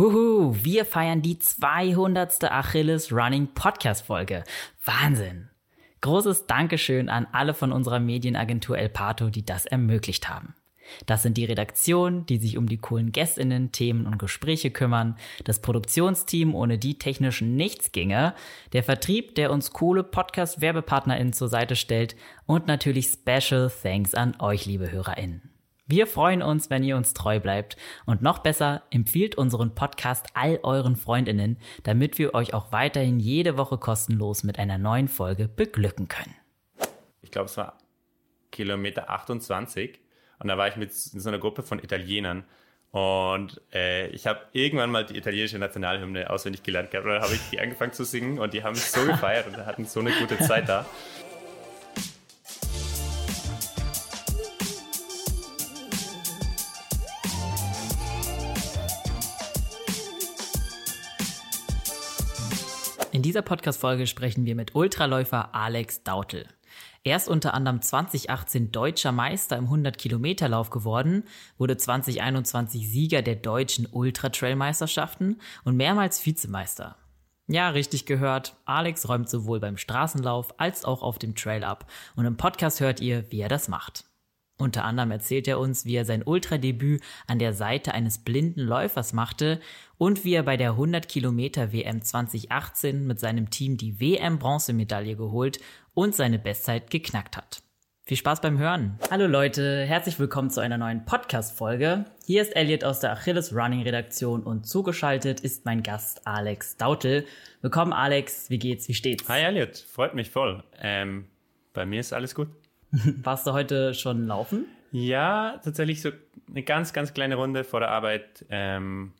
Wuhu, wir feiern die 200. Achilles Running Podcast Folge. Wahnsinn. Großes Dankeschön an alle von unserer Medienagentur El Pato, die das ermöglicht haben. Das sind die Redaktionen, die sich um die coolen Gästinnen, Themen und Gespräche kümmern, das Produktionsteam, ohne die technisch nichts ginge, der Vertrieb, der uns coole Podcast-WerbepartnerInnen zur Seite stellt und natürlich Special Thanks an euch, liebe HörerInnen. Wir freuen uns, wenn ihr uns treu bleibt und noch besser empfiehlt unseren Podcast all euren Freundinnen, damit wir euch auch weiterhin jede Woche kostenlos mit einer neuen Folge beglücken können. Ich glaube, es war Kilometer 28 und da war ich mit so einer Gruppe von Italienern und äh, ich habe irgendwann mal die italienische Nationalhymne auswendig gelernt gehabt und dann habe ich die angefangen zu singen und die haben mich so gefeiert und hatten so eine gute Zeit da. In dieser Podcast-Folge sprechen wir mit Ultraläufer Alex Dautel. Er ist unter anderem 2018 deutscher Meister im 100-Kilometer-Lauf geworden, wurde 2021 Sieger der deutschen Ultra-Trail-Meisterschaften und mehrmals Vizemeister. Ja, richtig gehört. Alex räumt sowohl beim Straßenlauf als auch auf dem Trail ab. Und im Podcast hört ihr, wie er das macht. Unter anderem erzählt er uns, wie er sein Ultradebüt an der Seite eines blinden Läufers machte und wie er bei der 100 Kilometer WM 2018 mit seinem Team die WM Bronzemedaille geholt und seine Bestzeit geknackt hat. Viel Spaß beim Hören. Hallo Leute, herzlich willkommen zu einer neuen Podcast-Folge. Hier ist Elliot aus der Achilles Running Redaktion und zugeschaltet ist mein Gast Alex Dautel. Willkommen Alex, wie geht's, wie steht's? Hi Elliot, freut mich voll. Ähm, bei mir ist alles gut. Warst du heute schon laufen? Ja, tatsächlich so eine ganz, ganz kleine Runde vor der Arbeit. Ähm,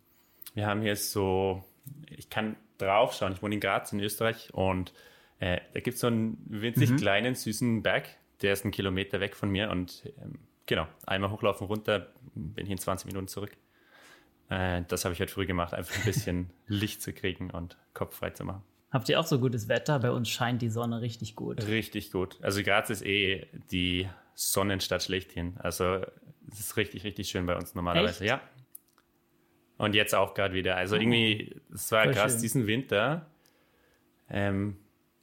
wir haben hier so, ich kann draufschauen, ich wohne in Graz in Österreich und äh, da gibt es so einen winzig mhm. kleinen, süßen Berg, der ist einen Kilometer weg von mir und ähm, genau, einmal hochlaufen, runter, bin hier in 20 Minuten zurück. Äh, das habe ich heute früh gemacht, einfach ein bisschen Licht zu kriegen und Kopf frei zu machen. Habt ihr auch so gutes Wetter? Bei uns scheint die Sonne richtig gut. Richtig gut. Also Graz ist eh die Sonnenstadt schlechthin. Also es ist richtig, richtig schön bei uns normalerweise. Echt? Ja. Und jetzt auch gerade wieder. Also oh. irgendwie, es war Voll krass schön. diesen Winter. Ähm,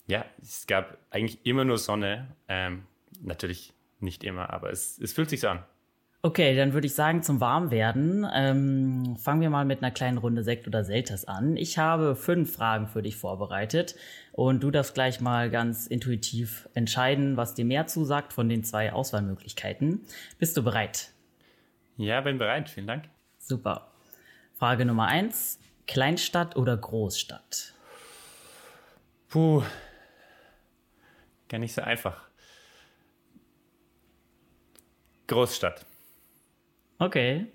ja, es gab eigentlich immer nur Sonne. Ähm, natürlich nicht immer, aber es, es fühlt sich so an. Okay, dann würde ich sagen, zum Warmwerden ähm, fangen wir mal mit einer kleinen Runde Sekt oder Selters an. Ich habe fünf Fragen für dich vorbereitet und du darfst gleich mal ganz intuitiv entscheiden, was dir mehr zusagt von den zwei Auswahlmöglichkeiten. Bist du bereit? Ja, bin bereit. Vielen Dank. Super. Frage Nummer eins. Kleinstadt oder Großstadt? Puh. Gar nicht so einfach. Großstadt. Okay.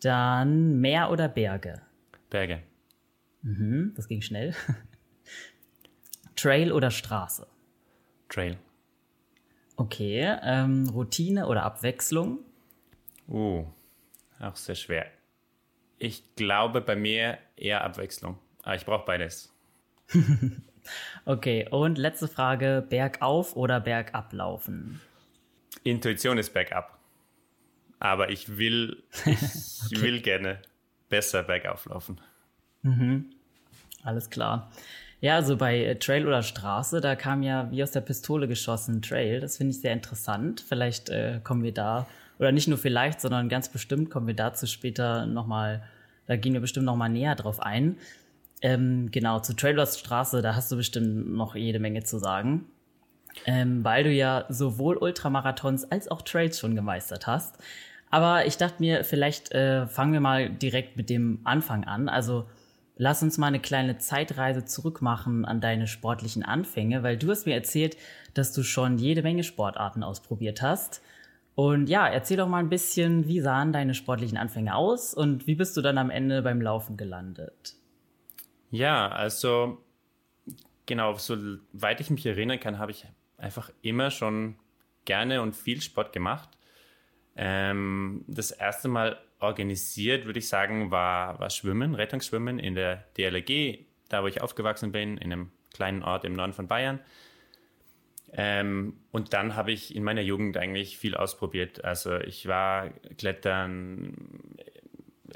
Dann Meer oder Berge? Berge. Mhm, das ging schnell. Trail oder Straße? Trail. Okay. Ähm, Routine oder Abwechslung? Uh, auch sehr schwer. Ich glaube bei mir eher Abwechslung. Aber ich brauche beides. okay, und letzte Frage: Bergauf oder Bergab laufen? Intuition ist Bergab. Aber ich will, ich okay. will gerne besser bergauf laufen. Mhm. Alles klar. Ja, also bei äh, Trail oder Straße, da kam ja wie aus der Pistole geschossen Trail. Das finde ich sehr interessant. Vielleicht äh, kommen wir da, oder nicht nur vielleicht, sondern ganz bestimmt kommen wir dazu später nochmal, da gehen wir bestimmt nochmal näher drauf ein. Ähm, genau, zu Trail oder Straße, da hast du bestimmt noch jede Menge zu sagen. Ähm, weil du ja sowohl Ultramarathons als auch Trails schon gemeistert hast. Aber ich dachte mir, vielleicht äh, fangen wir mal direkt mit dem Anfang an. Also lass uns mal eine kleine Zeitreise zurückmachen an deine sportlichen Anfänge, weil du hast mir erzählt, dass du schon jede Menge Sportarten ausprobiert hast. Und ja, erzähl doch mal ein bisschen, wie sahen deine sportlichen Anfänge aus und wie bist du dann am Ende beim Laufen gelandet? Ja, also genau, soweit ich mich erinnern kann, habe ich einfach immer schon gerne und viel Sport gemacht. Ähm, das erste Mal organisiert, würde ich sagen, war, war Schwimmen, Rettungsschwimmen in der DLRG, da wo ich aufgewachsen bin, in einem kleinen Ort im Norden von Bayern. Ähm, und dann habe ich in meiner Jugend eigentlich viel ausprobiert. Also ich war Klettern,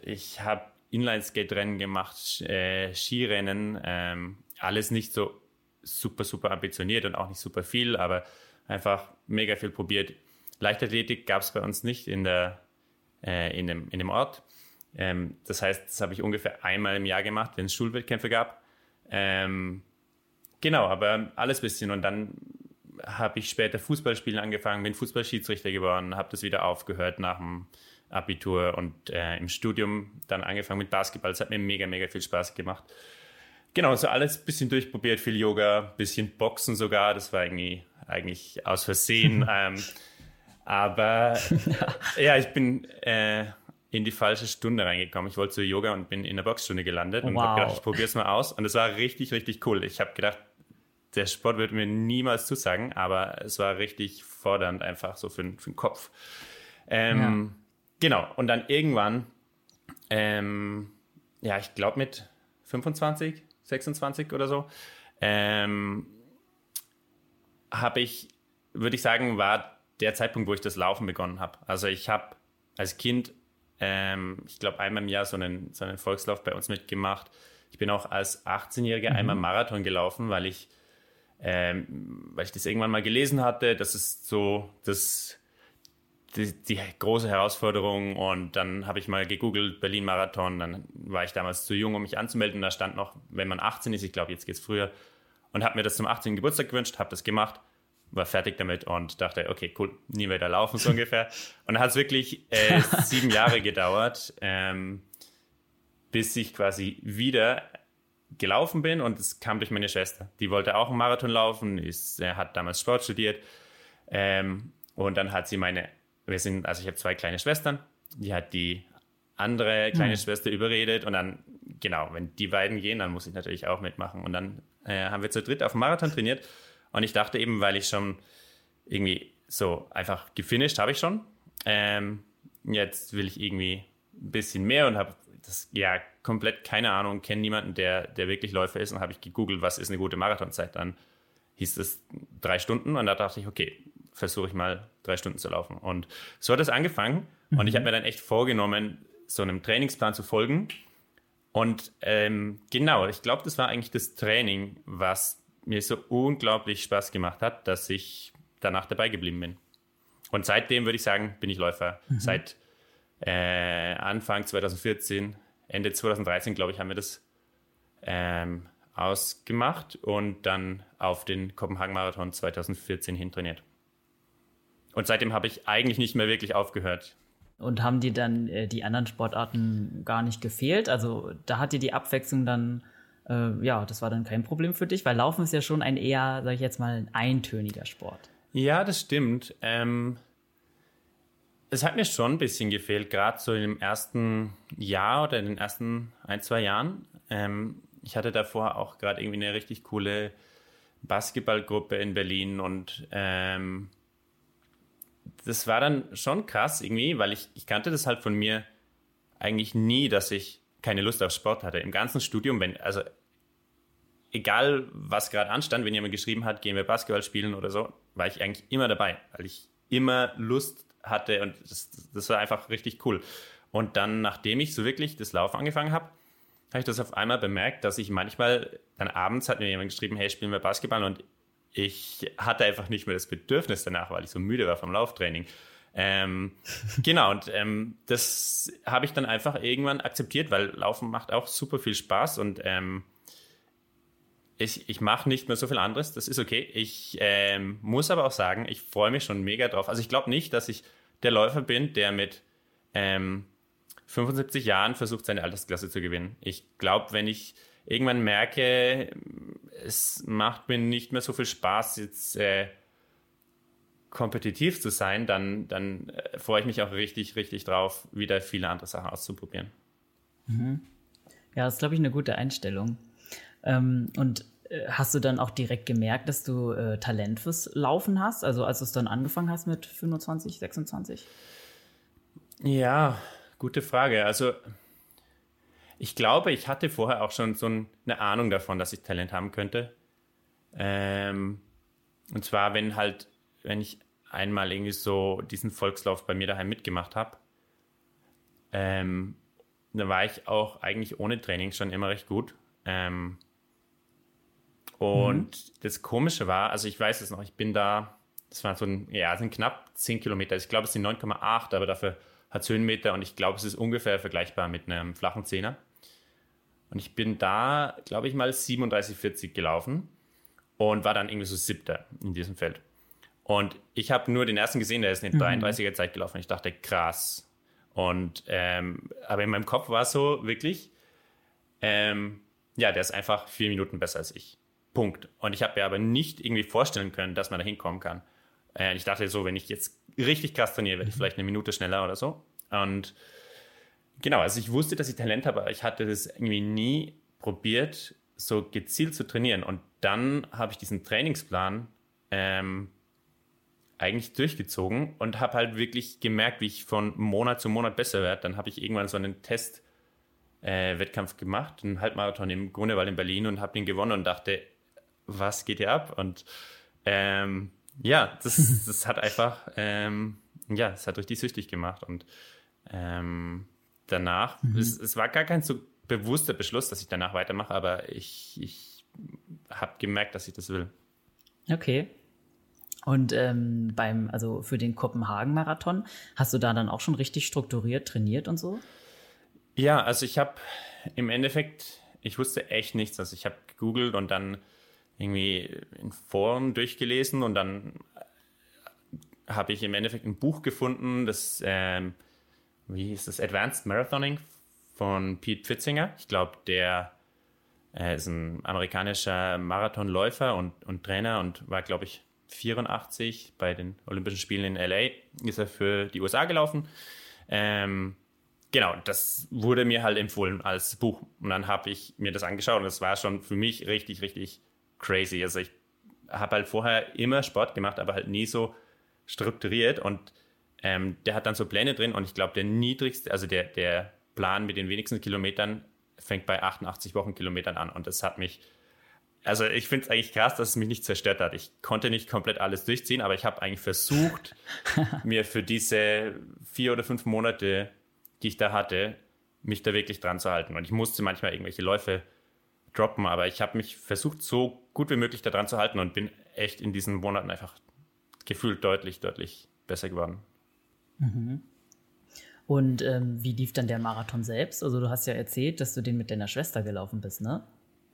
ich habe Inline-Skate-Rennen gemacht, äh, Skirennen, ähm, alles nicht so super, super ambitioniert und auch nicht super viel, aber einfach mega viel probiert. Leichtathletik gab es bei uns nicht in, der, äh, in, dem, in dem Ort. Ähm, das heißt, das habe ich ungefähr einmal im Jahr gemacht, wenn es Schulwettkämpfe gab. Ähm, genau, aber alles bisschen. Und dann habe ich später Fußballspielen angefangen, bin Fußballschiedsrichter geworden, habe das wieder aufgehört nach dem Abitur und äh, im Studium dann angefangen mit Basketball. Es hat mir mega, mega viel Spaß gemacht. Genau, so alles ein bisschen durchprobiert, viel Yoga, bisschen Boxen sogar. Das war irgendwie eigentlich aus Versehen. ähm, aber ja, ich bin äh, in die falsche Stunde reingekommen. Ich wollte zu Yoga und bin in der Boxstunde gelandet und wow. habe gedacht, ich probiere es mal aus. Und es war richtig, richtig cool. Ich habe gedacht, der Sport wird mir niemals zusagen, aber es war richtig fordernd einfach so für, für den Kopf. Ähm, ja. Genau, und dann irgendwann, ähm, ja, ich glaube mit 25, 26 oder so, ähm, habe ich, würde ich sagen, war der Zeitpunkt, wo ich das Laufen begonnen habe. Also ich habe als Kind, ähm, ich glaube, einmal im Jahr so einen, so einen Volkslauf bei uns mitgemacht. Ich bin auch als 18-Jähriger mhm. einmal Marathon gelaufen, weil ich, ähm, weil ich das irgendwann mal gelesen hatte. Das ist so das die, die, große Herausforderung und dann habe ich mal gegoogelt, Berlin-Marathon, dann war ich damals zu jung, um mich anzumelden, da stand noch, wenn man 18 ist, ich glaube, jetzt geht es früher, und habe mir das zum 18. Geburtstag gewünscht, habe das gemacht, war fertig damit und dachte, okay, cool, nie wieder laufen, so ungefähr. Und dann hat es wirklich äh, sieben Jahre gedauert, ähm, bis ich quasi wieder gelaufen bin und es kam durch meine Schwester. Die wollte auch einen Marathon laufen, ist, äh, hat damals Sport studiert ähm, und dann hat sie meine wir sind, also ich habe zwei kleine Schwestern, die hat die andere kleine mhm. Schwester überredet und dann, genau, wenn die beiden gehen, dann muss ich natürlich auch mitmachen. Und dann äh, haben wir zu dritt auf dem Marathon trainiert und ich dachte eben, weil ich schon irgendwie so einfach gefinisht habe ich schon. Ähm, jetzt will ich irgendwie ein bisschen mehr und habe das ja komplett keine Ahnung, kenne niemanden, der, der wirklich Läufer ist und habe ich gegoogelt, was ist eine gute Marathonzeit. Dann hieß es drei Stunden und da dachte ich, okay, versuche ich mal drei Stunden zu laufen. Und so hat es angefangen. Mhm. Und ich habe mir dann echt vorgenommen, so einem Trainingsplan zu folgen. Und ähm, genau, ich glaube, das war eigentlich das Training, was mir so unglaublich Spaß gemacht hat, dass ich danach dabei geblieben bin. Und seitdem würde ich sagen, bin ich Läufer. Mhm. Seit äh, Anfang 2014, Ende 2013, glaube ich, haben wir das ähm, ausgemacht und dann auf den Kopenhagen-Marathon 2014 hintrainiert. Und seitdem habe ich eigentlich nicht mehr wirklich aufgehört. Und haben dir dann äh, die anderen Sportarten gar nicht gefehlt? Also da hat dir die Abwechslung dann, äh, ja, das war dann kein Problem für dich, weil Laufen ist ja schon ein eher, sag ich jetzt mal, ein eintöniger Sport. Ja, das stimmt. Ähm, es hat mir schon ein bisschen gefehlt, gerade so im ersten Jahr oder in den ersten ein, zwei Jahren. Ähm, ich hatte davor auch gerade irgendwie eine richtig coole Basketballgruppe in Berlin und ähm, das war dann schon krass irgendwie, weil ich, ich kannte das halt von mir eigentlich nie, dass ich keine Lust auf Sport hatte. Im ganzen Studium, wenn, also egal was gerade anstand, wenn jemand geschrieben hat, gehen wir Basketball spielen oder so, war ich eigentlich immer dabei, weil ich immer Lust hatte und das, das war einfach richtig cool. Und dann, nachdem ich so wirklich das Laufen angefangen habe, habe ich das auf einmal bemerkt, dass ich manchmal, dann abends hat mir jemand geschrieben, hey, spielen wir Basketball und ich hatte einfach nicht mehr das Bedürfnis danach, weil ich so müde war vom Lauftraining. Ähm, genau, und ähm, das habe ich dann einfach irgendwann akzeptiert, weil Laufen macht auch super viel Spaß und ähm, ich, ich mache nicht mehr so viel anderes, das ist okay. Ich ähm, muss aber auch sagen, ich freue mich schon mega drauf. Also ich glaube nicht, dass ich der Läufer bin, der mit 75 ähm, Jahren versucht, seine Altersklasse zu gewinnen. Ich glaube, wenn ich irgendwann merke, es macht mir nicht mehr so viel Spaß, jetzt äh, kompetitiv zu sein, dann, dann äh, freue ich mich auch richtig, richtig drauf, wieder viele andere Sachen auszuprobieren. Mhm. Ja, das ist, glaube ich, eine gute Einstellung. Ähm, und äh, hast du dann auch direkt gemerkt, dass du äh, Talent fürs Laufen hast? Also als du es dann angefangen hast mit 25, 26? Ja, gute Frage. Also ich glaube, ich hatte vorher auch schon so eine Ahnung davon, dass ich Talent haben könnte. Ähm, und zwar, wenn halt, wenn ich einmal irgendwie so diesen Volkslauf bei mir daheim mitgemacht habe. Ähm, da war ich auch eigentlich ohne Training schon immer recht gut. Ähm, und mhm. das Komische war, also ich weiß es noch, ich bin da, das war so ein, ja, sind knapp 10 Kilometer. Ich glaube, es sind 9,8, aber dafür hat es Höhenmeter und ich glaube, es ist ungefähr vergleichbar mit einem flachen Zehner. Und ich bin da, glaube ich, mal 37, 40 gelaufen und war dann irgendwie so siebter in diesem Feld. Und ich habe nur den ersten gesehen, der ist eine mhm. 33er Zeit gelaufen. Ich dachte, krass. Und ähm, aber in meinem Kopf war es so wirklich, ähm, ja, der ist einfach vier Minuten besser als ich. Punkt. Und ich habe mir aber nicht irgendwie vorstellen können, dass man da hinkommen kann. Äh, ich dachte so, wenn ich jetzt richtig krass trainiere, werde ich mhm. vielleicht eine Minute schneller oder so. Und genau, also ich wusste, dass ich Talent habe, aber ich hatte das irgendwie nie probiert, so gezielt zu trainieren. Und dann habe ich diesen Trainingsplan ähm, eigentlich durchgezogen und habe halt wirklich gemerkt, wie ich von Monat zu Monat besser werde. Dann habe ich irgendwann so einen Test-Wettkampf äh, gemacht, einen Halbmarathon im Grunewald in Berlin und habe den gewonnen und dachte, was geht hier ab? Und ähm, ja, das, das hat einfach, ähm, ja, es hat richtig süchtig gemacht. Und ähm, danach, mhm. es, es war gar kein so bewusster Beschluss, dass ich danach weitermache, aber ich, ich habe gemerkt, dass ich das will. Okay. Und ähm, beim, also für den Kopenhagen-Marathon, hast du da dann auch schon richtig strukturiert trainiert und so? Ja, also ich habe im Endeffekt, ich wusste echt nichts. Also ich habe gegoogelt und dann irgendwie in Foren durchgelesen und dann habe ich im Endeffekt ein Buch gefunden, das, ähm, wie hieß das, Advanced Marathoning von Pete Pfitzinger. Ich glaube, der äh, ist ein amerikanischer Marathonläufer und, und Trainer und war, glaube ich, 84 bei den Olympischen Spielen in LA. Ist er für die USA gelaufen. Ähm, genau, das wurde mir halt empfohlen als Buch. Und dann habe ich mir das angeschaut und das war schon für mich richtig, richtig crazy. Also ich habe halt vorher immer Sport gemacht, aber halt nie so strukturiert und ähm, der hat dann so Pläne drin und ich glaube, der niedrigste, also der, der Plan mit den wenigsten Kilometern fängt bei 88 Wochenkilometern an und das hat mich, also ich finde es eigentlich krass, dass es mich nicht zerstört hat. Ich konnte nicht komplett alles durchziehen, aber ich habe eigentlich versucht, mir für diese vier oder fünf Monate, die ich da hatte, mich da wirklich dran zu halten. Und ich musste manchmal irgendwelche Läufe droppen, aber ich habe mich versucht, so gut wie möglich daran zu halten und bin echt in diesen Monaten einfach gefühlt deutlich, deutlich besser geworden. Mhm. Und ähm, wie lief dann der Marathon selbst? Also du hast ja erzählt, dass du den mit deiner Schwester gelaufen bist, ne?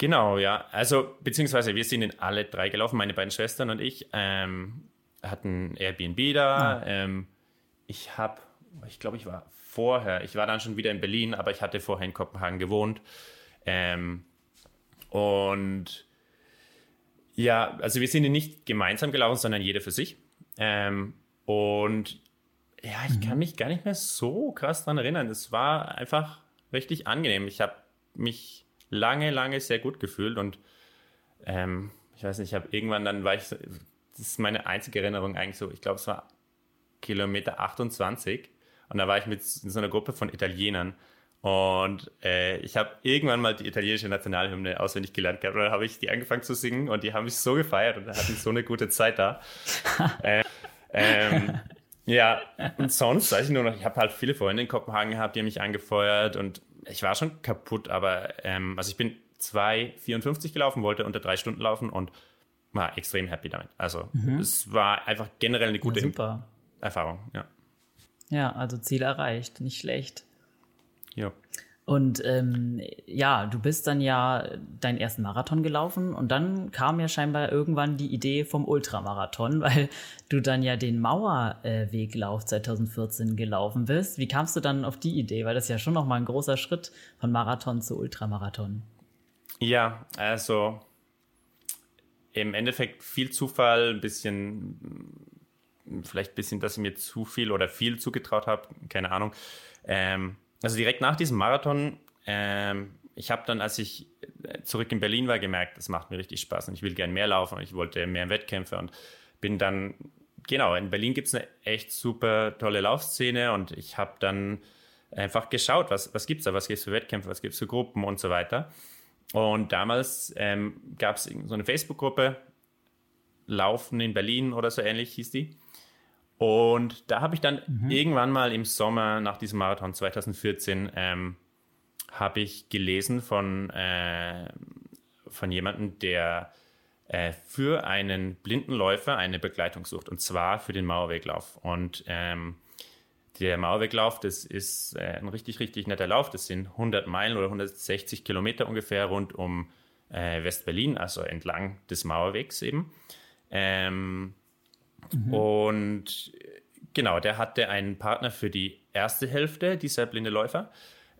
Genau, ja. Also beziehungsweise wir sind den alle drei gelaufen, meine beiden Schwestern und ich. Ähm, hatten Airbnb da. Ah. Ähm, ich habe, ich glaube, ich war vorher, ich war dann schon wieder in Berlin, aber ich hatte vorher in Kopenhagen gewohnt. Ähm, und ja, also wir sind nicht gemeinsam gelaufen, sondern jeder für sich. Ähm, und ja, ich mhm. kann mich gar nicht mehr so krass daran erinnern. Es war einfach richtig angenehm. Ich habe mich lange, lange sehr gut gefühlt und ähm, ich weiß nicht, ich habe irgendwann dann war ich, so, das ist meine einzige Erinnerung eigentlich so, ich glaube, es war Kilometer 28 und da war ich mit so einer Gruppe von Italienern und äh, ich habe irgendwann mal die italienische Nationalhymne auswendig gelernt gehabt. Und dann habe ich die angefangen zu singen und die haben mich so gefeiert und hatten so eine gute Zeit da. äh, ähm, ja, und sonst weiß ich nur noch, ich habe halt viele Freunde in Kopenhagen gehabt, die haben mich angefeuert und ich war schon kaputt, aber ähm, also ich bin 2,54 gelaufen, wollte unter drei Stunden laufen und war extrem happy damit. Also mhm. es war einfach generell eine gute ja, Erfahrung, ja. Ja, also Ziel erreicht, nicht schlecht. Ja. Und ähm, ja, du bist dann ja deinen ersten Marathon gelaufen und dann kam ja scheinbar irgendwann die Idee vom Ultramarathon, weil du dann ja den Mauerweglauf 2014 gelaufen bist. Wie kamst du dann auf die Idee? Weil das ist ja schon nochmal ein großer Schritt von Marathon zu Ultramarathon. Ja, also im Endeffekt viel Zufall, ein bisschen, vielleicht ein bisschen, dass ich mir zu viel oder viel zugetraut habe, keine Ahnung. Ähm, also direkt nach diesem Marathon, ähm, ich habe dann, als ich äh, zurück in Berlin war, gemerkt, das macht mir richtig Spaß und ich will gerne mehr laufen und ich wollte mehr Wettkämpfe und bin dann, genau, in Berlin gibt es eine echt super tolle Laufszene und ich habe dann einfach geschaut, was, was gibt es da, was gibt es für Wettkämpfe, was gibt es für Gruppen und so weiter. Und damals ähm, gab es so eine Facebook-Gruppe, Laufen in Berlin oder so ähnlich hieß die. Und da habe ich dann mhm. irgendwann mal im Sommer nach diesem Marathon 2014 ähm, habe ich gelesen von, äh, von jemandem, der äh, für einen blinden Läufer eine Begleitung sucht und zwar für den Mauerweglauf. Und ähm, der Mauerweglauf, das ist äh, ein richtig, richtig netter Lauf. Das sind 100 Meilen oder 160 Kilometer ungefähr rund um äh, West-Berlin, also entlang des Mauerwegs eben. Ähm, mhm. Und genau, der hatte einen Partner für die erste Hälfte, dieser blinde Läufer,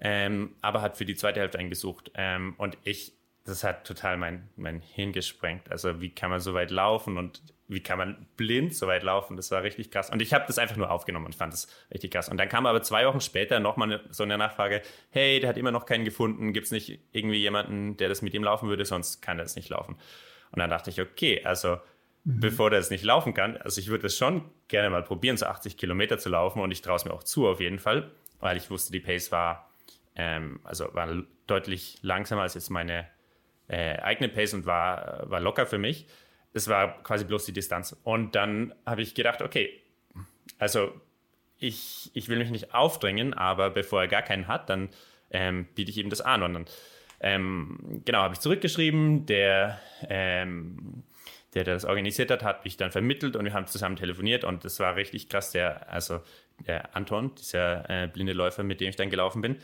ähm, aber hat für die zweite Hälfte einen gesucht. Ähm, und ich, das hat total mein, mein Hirn gesprengt. Also wie kann man so weit laufen und wie kann man blind so weit laufen? Das war richtig krass. Und ich habe das einfach nur aufgenommen und fand das richtig krass. Und dann kam aber zwei Wochen später nochmal so eine Nachfrage, hey, der hat immer noch keinen gefunden. Gibt es nicht irgendwie jemanden, der das mit ihm laufen würde? Sonst kann er es nicht laufen. Und dann dachte ich, okay, also mhm. bevor der es nicht laufen kann, also ich würde es schon gerne mal probieren, so 80 Kilometer zu laufen. Und ich traue es mir auch zu, auf jeden Fall, weil ich wusste, die Pace war, ähm, also war deutlich langsamer als jetzt meine äh, eigene Pace und war, war locker für mich es war quasi bloß die Distanz. Und dann habe ich gedacht, okay, also ich, ich will mich nicht aufdrängen, aber bevor er gar keinen hat, dann ähm, biete ich ihm das an. Und dann, ähm, genau, habe ich zurückgeschrieben, der, ähm, der, der das organisiert hat, hat mich dann vermittelt und wir haben zusammen telefoniert und das war richtig krass. Der, also der Anton, dieser äh, blinde Läufer, mit dem ich dann gelaufen bin,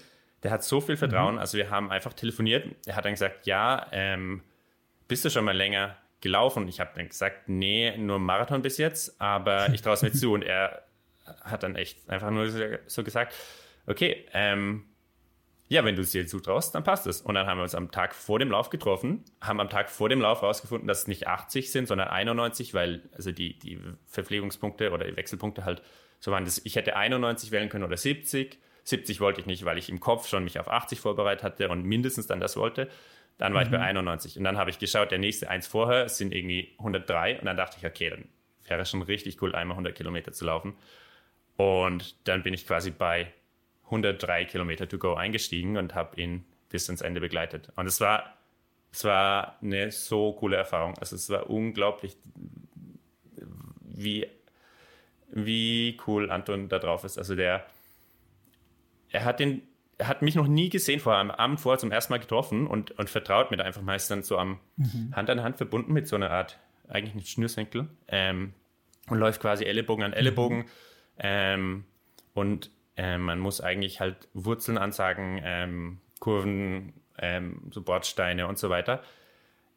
der hat so viel Vertrauen. Mhm. Also wir haben einfach telefoniert. Er hat dann gesagt, ja, ähm, bist du schon mal länger gelaufen. Ich habe dann gesagt, nee, nur Marathon bis jetzt, aber ich traue es mir zu. Und er hat dann echt einfach nur so gesagt, okay, ähm, ja, wenn du es dir zutraust, dann passt es. Und dann haben wir uns am Tag vor dem Lauf getroffen, haben am Tag vor dem Lauf herausgefunden, dass es nicht 80 sind, sondern 91, weil also die, die Verpflegungspunkte oder die Wechselpunkte halt so waren. Das, ich hätte 91 wählen können oder 70. 70 wollte ich nicht, weil ich im Kopf schon mich auf 80 vorbereitet hatte und mindestens dann das wollte. Dann war mhm. ich bei 91 mhm. und dann habe ich geschaut, der nächste eins vorher sind irgendwie 103 und dann dachte ich, okay, dann wäre schon richtig cool, einmal 100 Kilometer zu laufen. Und dann bin ich quasi bei 103 Kilometer to go eingestiegen und habe ihn bis ins Ende begleitet. Und es war, es war eine so coole Erfahrung. Also es war unglaublich, wie, wie cool Anton da drauf ist. Also der, er hat den er hat mich noch nie gesehen, vor am Abend vorher zum ersten Mal getroffen und, und vertraut mir da einfach meistens so am mhm. Hand an Hand verbunden mit so einer Art, eigentlich nicht Schnürsenkel, ähm, und läuft quasi Ellenbogen an Ellenbogen. Mhm. Ähm, und ähm, man muss eigentlich halt Wurzeln ansagen, ähm, Kurven, ähm, so Bordsteine und so weiter.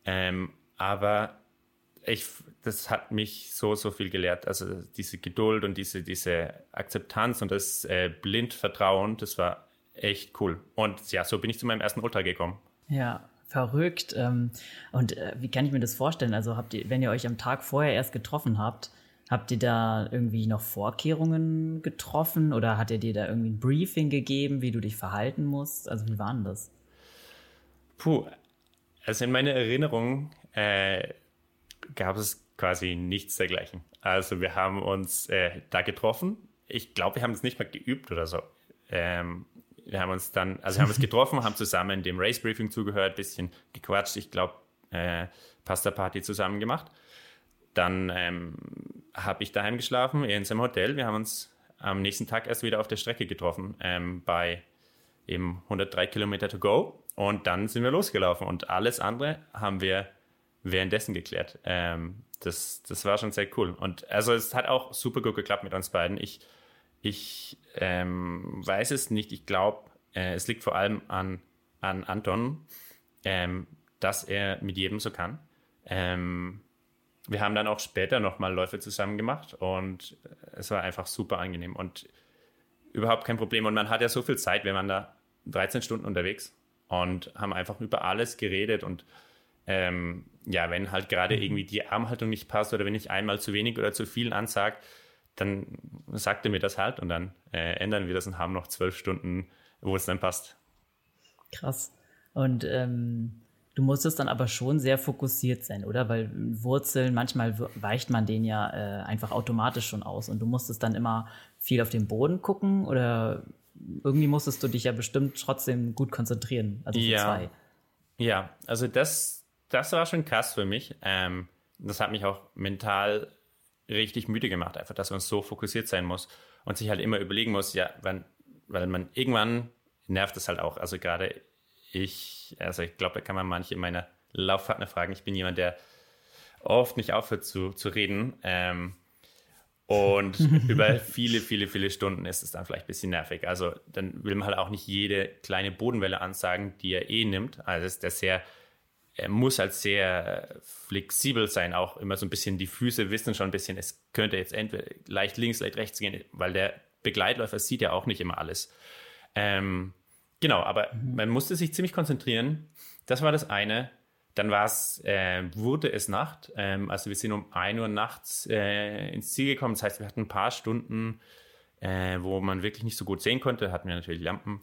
Ähm, aber ich, das hat mich so, so viel gelehrt. Also diese Geduld und diese, diese Akzeptanz und das äh, Blindvertrauen, das war echt cool. Und ja, so bin ich zu meinem ersten Ultra gekommen. Ja, verrückt. Ähm, und äh, wie kann ich mir das vorstellen? Also habt ihr, wenn ihr euch am Tag vorher erst getroffen habt, habt ihr da irgendwie noch Vorkehrungen getroffen oder hat er dir da irgendwie ein Briefing gegeben, wie du dich verhalten musst? Also wie war denn das? Puh, also in meiner Erinnerung äh, gab es quasi nichts dergleichen. Also wir haben uns äh, da getroffen. Ich glaube, wir haben es nicht mal geübt oder so. Ähm, wir haben uns dann, also wir haben uns getroffen, haben zusammen dem Race Briefing zugehört, bisschen gequatscht, ich glaube, äh, Pasta Party zusammen gemacht. Dann ähm, habe ich daheim geschlafen, er in seinem Hotel. Wir haben uns am nächsten Tag erst wieder auf der Strecke getroffen, ähm, bei eben 103 Kilometer to go. Und dann sind wir losgelaufen und alles andere haben wir währenddessen geklärt. Ähm, das, das war schon sehr cool. Und also es hat auch super gut geklappt mit uns beiden. Ich ich ähm, weiß es nicht. Ich glaube, äh, es liegt vor allem an, an Anton, ähm, dass er mit jedem so kann. Ähm, wir haben dann auch später nochmal Läufe zusammen gemacht und es war einfach super angenehm und überhaupt kein Problem. Und man hat ja so viel Zeit, wir waren da 13 Stunden unterwegs und haben einfach über alles geredet und ähm, ja, wenn halt gerade mhm. irgendwie die Armhaltung nicht passt oder wenn ich einmal zu wenig oder zu viel ansage, dann sagt er mir das halt und dann äh, ändern wir das und haben noch zwölf Stunden, wo es dann passt. Krass. Und ähm, du musstest dann aber schon sehr fokussiert sein, oder? Weil Wurzeln, manchmal weicht man den ja äh, einfach automatisch schon aus und du musstest dann immer viel auf den Boden gucken oder irgendwie musstest du dich ja bestimmt trotzdem gut konzentrieren. Also für ja. zwei. Ja, also das, das war schon krass für mich. Ähm, das hat mich auch mental richtig müde gemacht, einfach, dass man so fokussiert sein muss und sich halt immer überlegen muss, ja, wann, weil man irgendwann nervt es halt auch. Also gerade ich, also ich glaube, da kann man manche meiner Laufpartner fragen. Ich bin jemand, der oft nicht aufhört zu, zu reden. Ähm, und über viele, viele, viele Stunden ist es dann vielleicht ein bisschen nervig. Also dann will man halt auch nicht jede kleine Bodenwelle ansagen, die er eh nimmt. Also ist der sehr, er muss halt sehr flexibel sein, auch immer so ein bisschen die Füße wissen schon ein bisschen, es könnte jetzt entweder leicht links, leicht rechts gehen, weil der Begleitläufer sieht ja auch nicht immer alles. Ähm, genau, aber mhm. man musste sich ziemlich konzentrieren. Das war das eine. Dann war's, äh, wurde es Nacht. Ähm, also wir sind um 1 Uhr nachts äh, ins Ziel gekommen. Das heißt, wir hatten ein paar Stunden, äh, wo man wirklich nicht so gut sehen konnte. Hatten wir natürlich Lampen.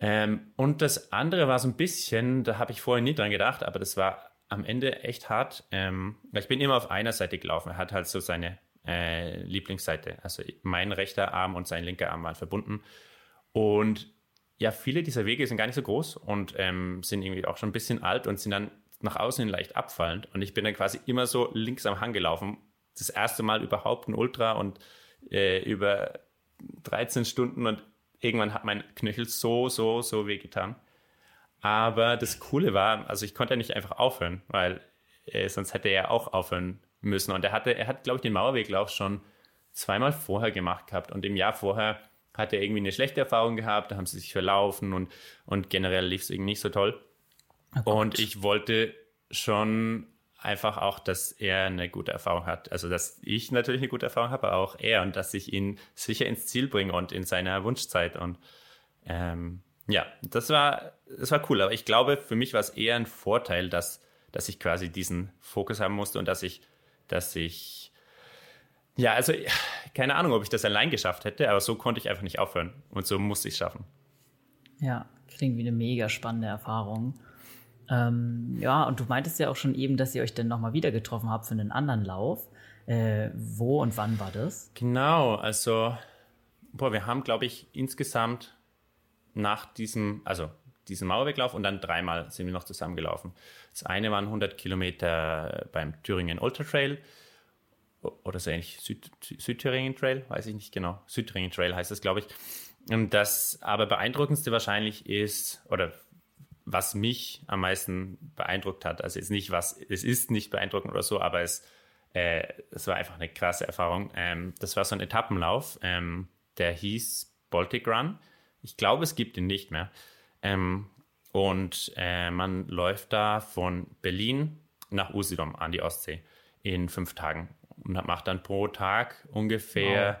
Ähm, und das andere war so ein bisschen, da habe ich vorher nie dran gedacht, aber das war am Ende echt hart. Ähm, ich bin immer auf einer Seite gelaufen. Er hat halt so seine äh, Lieblingsseite. Also mein rechter Arm und sein linker Arm waren verbunden. Und ja, viele dieser Wege sind gar nicht so groß und ähm, sind irgendwie auch schon ein bisschen alt und sind dann nach außen hin leicht abfallend. Und ich bin dann quasi immer so links am Hang gelaufen. Das erste Mal überhaupt ein Ultra und äh, über 13 Stunden und irgendwann hat mein Knöchel so, so, so wehgetan. Aber das Coole war, also ich konnte ja nicht einfach aufhören, weil äh, sonst hätte er auch aufhören müssen. Und er hatte, er hat, glaube ich, den Mauerweglauf schon zweimal vorher gemacht gehabt und im Jahr vorher hat er irgendwie eine schlechte Erfahrung gehabt, da haben sie sich verlaufen und, und generell lief es irgendwie nicht so toll. Oh und ich wollte schon einfach auch, dass er eine gute Erfahrung hat. Also, dass ich natürlich eine gute Erfahrung habe, aber auch er und dass ich ihn sicher ins Ziel bringe und in seiner Wunschzeit. Und ähm, ja, das war, das war cool. Aber ich glaube, für mich war es eher ein Vorteil, dass, dass ich quasi diesen Fokus haben musste und dass ich, dass ich ja, also keine Ahnung, ob ich das allein geschafft hätte, aber so konnte ich einfach nicht aufhören und so musste ich es schaffen. Ja, klingt wie eine mega spannende Erfahrung. Ähm, ja, und du meintest ja auch schon eben, dass ihr euch dann nochmal wieder getroffen habt für einen anderen Lauf. Äh, wo und wann war das? Genau, also, boah, wir haben, glaube ich, insgesamt nach diesem, also diesen Mauerweglauf und dann dreimal sind wir noch zusammengelaufen. Das eine waren 100 Kilometer beim Thüringen Ultra Trail oder so ähnlich, Süd, Südthüringen Trail, weiß ich nicht genau. Südthüringen Trail heißt das, glaube ich. Und das aber beeindruckendste wahrscheinlich ist, oder was mich am meisten beeindruckt hat, also jetzt nicht was, es ist nicht beeindruckend oder so, aber es, äh, es war einfach eine krasse Erfahrung. Ähm, das war so ein Etappenlauf, ähm, der hieß Baltic Run. Ich glaube, es gibt ihn nicht mehr. Ähm, und äh, man läuft da von Berlin nach Usedom an die Ostsee in fünf Tagen und macht dann pro Tag ungefähr, wow.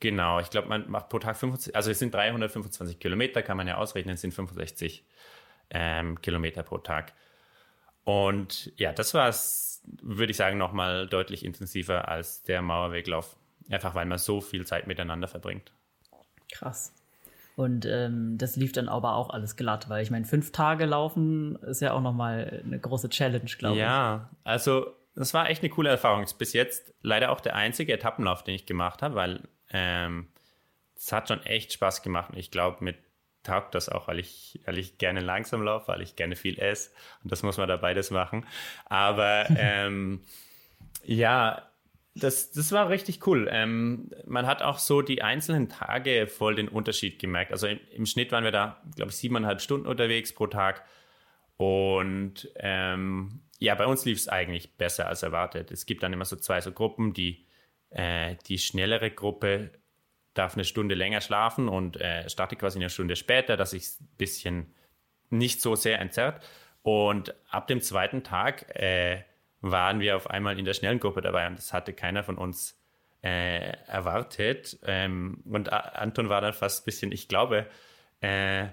genau, ich glaube, man macht pro Tag 25, also es sind 325 Kilometer, kann man ja ausrechnen, es sind 65 ähm, Kilometer pro Tag. Und ja, das war es, würde ich sagen, nochmal deutlich intensiver als der Mauerweglauf. Einfach weil man so viel Zeit miteinander verbringt. Krass. Und ähm, das lief dann aber auch alles glatt, weil ich meine, fünf Tage laufen ist ja auch nochmal eine große Challenge, glaube ich. Ja, also das war echt eine coole Erfahrung. Bis jetzt leider auch der einzige Etappenlauf, den ich gemacht habe, weil ähm, es hat schon echt Spaß gemacht. Und ich glaube, mit taugt das auch, weil ich, weil ich gerne langsam laufe, weil ich gerne viel esse. Und das muss man da beides machen. Aber ähm, ja, das, das war richtig cool. Ähm, man hat auch so die einzelnen Tage voll den Unterschied gemerkt. Also im, im Schnitt waren wir da, glaube ich, siebeneinhalb Stunden unterwegs pro Tag. Und ähm, ja, bei uns lief es eigentlich besser als erwartet. Es gibt dann immer so zwei so Gruppen, die, äh, die schnellere Gruppe darf eine Stunde länger schlafen und äh, startet quasi eine Stunde später, dass sich ein bisschen nicht so sehr entzerrt. Und ab dem zweiten Tag äh, waren wir auf einmal in der schnellen Gruppe dabei und das hatte keiner von uns äh, erwartet. Ähm, und Anton war dann fast ein bisschen, ich glaube, äh,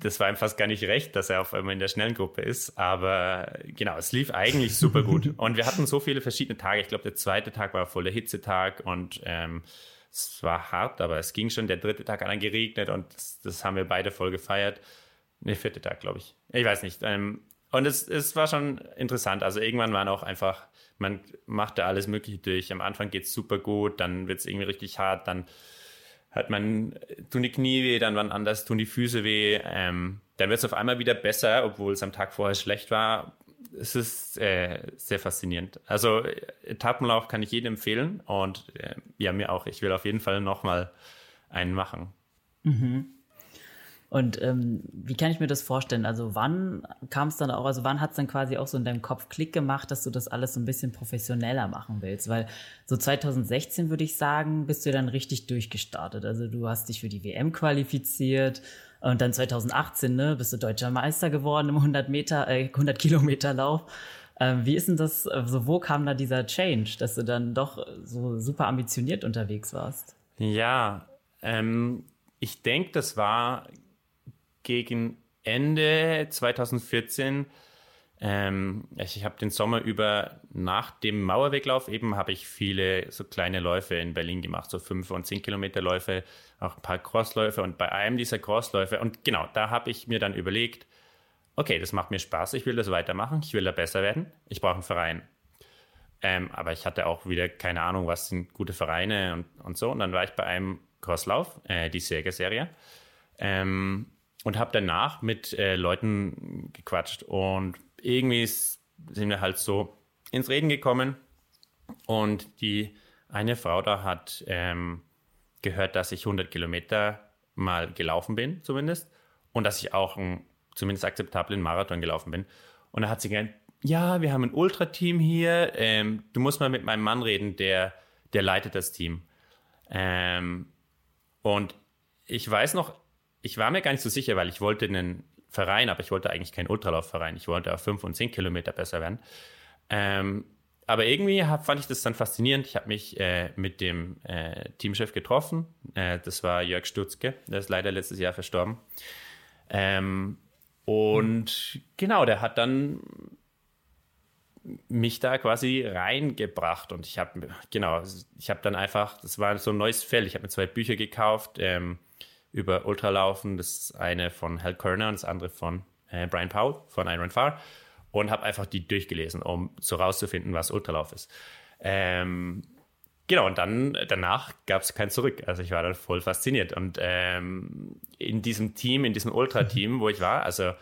das war ihm fast gar nicht recht, dass er auf einmal in der schnellen Gruppe ist. Aber genau, es lief eigentlich super gut. und wir hatten so viele verschiedene Tage. Ich glaube, der zweite Tag war voll der Hitzetag und ähm, es war hart, aber es ging schon. Der dritte Tag hat dann geregnet und das, das haben wir beide voll gefeiert. Der vierte Tag, glaube ich. Ich weiß nicht. Ähm, und es, es war schon interessant. Also irgendwann waren auch einfach, man machte alles Mögliche durch. Am Anfang geht es super gut, dann wird es irgendwie richtig hart, dann hat man, tun die Knie weh, dann wann anders tun die Füße weh. Ähm, dann wird es auf einmal wieder besser, obwohl es am Tag vorher schlecht war. Es ist äh, sehr faszinierend. Also Etappenlauf kann ich jedem empfehlen und äh, ja, mir auch. Ich will auf jeden Fall nochmal einen machen. Mhm. Und ähm, wie kann ich mir das vorstellen? Also wann kam es dann auch, also wann hat es dann quasi auch so in deinem Kopf Klick gemacht, dass du das alles so ein bisschen professioneller machen willst? Weil so 2016 würde ich sagen, bist du dann richtig durchgestartet. Also du hast dich für die WM qualifiziert und dann 2018 ne, bist du deutscher Meister geworden im 100 Meter, äh, 100 Kilometer Lauf. Ähm, wie ist denn das, also wo kam da dieser Change, dass du dann doch so super ambitioniert unterwegs warst? Ja, ähm, ich denke, das war gegen Ende 2014, ähm, ich habe den Sommer über nach dem Mauerweglauf eben habe ich viele so kleine Läufe in Berlin gemacht, so fünf und zehn Kilometer Läufe, auch ein paar Crossläufe und bei einem dieser Crossläufe und genau da habe ich mir dann überlegt, okay, das macht mir Spaß, ich will das weitermachen, ich will da besser werden, ich brauche einen Verein. Ähm, aber ich hatte auch wieder keine Ahnung, was sind gute Vereine und, und so. Und dann war ich bei einem Crosslauf, äh, die Sägerserie. Ähm, und habe danach mit äh, Leuten gequatscht. Und irgendwie sind wir halt so ins Reden gekommen. Und die eine Frau da hat ähm, gehört, dass ich 100 Kilometer mal gelaufen bin zumindest. Und dass ich auch einen zumindest akzeptablen Marathon gelaufen bin. Und da hat sie gesagt, ja, wir haben ein Ultra-Team hier, ähm, du musst mal mit meinem Mann reden, der, der leitet das Team. Ähm, und ich weiß noch, ich war mir gar nicht so sicher, weil ich wollte einen Verein, aber ich wollte eigentlich keinen Ultralaufverein. Ich wollte auf 5 und 10 Kilometer besser werden. Ähm, aber irgendwie hab, fand ich das dann faszinierend. Ich habe mich äh, mit dem äh, Teamchef getroffen. Äh, das war Jörg Stutzke. Der ist leider letztes Jahr verstorben. Ähm, und mhm. genau, der hat dann mich da quasi reingebracht und ich habe genau, ich habe dann einfach, das war so ein neues Feld. Ich habe mir zwei Bücher gekauft. Ähm, über Ultralaufen. Das eine von Hal Kerner und das andere von äh, Brian Powell von Iron Far und habe einfach die durchgelesen, um so rauszufinden, was Ultralauf ist. Ähm, genau, und dann danach gab es kein Zurück. Also ich war dann voll fasziniert. Und ähm, in diesem Team, in diesem Ultra-Team, wo ich war, also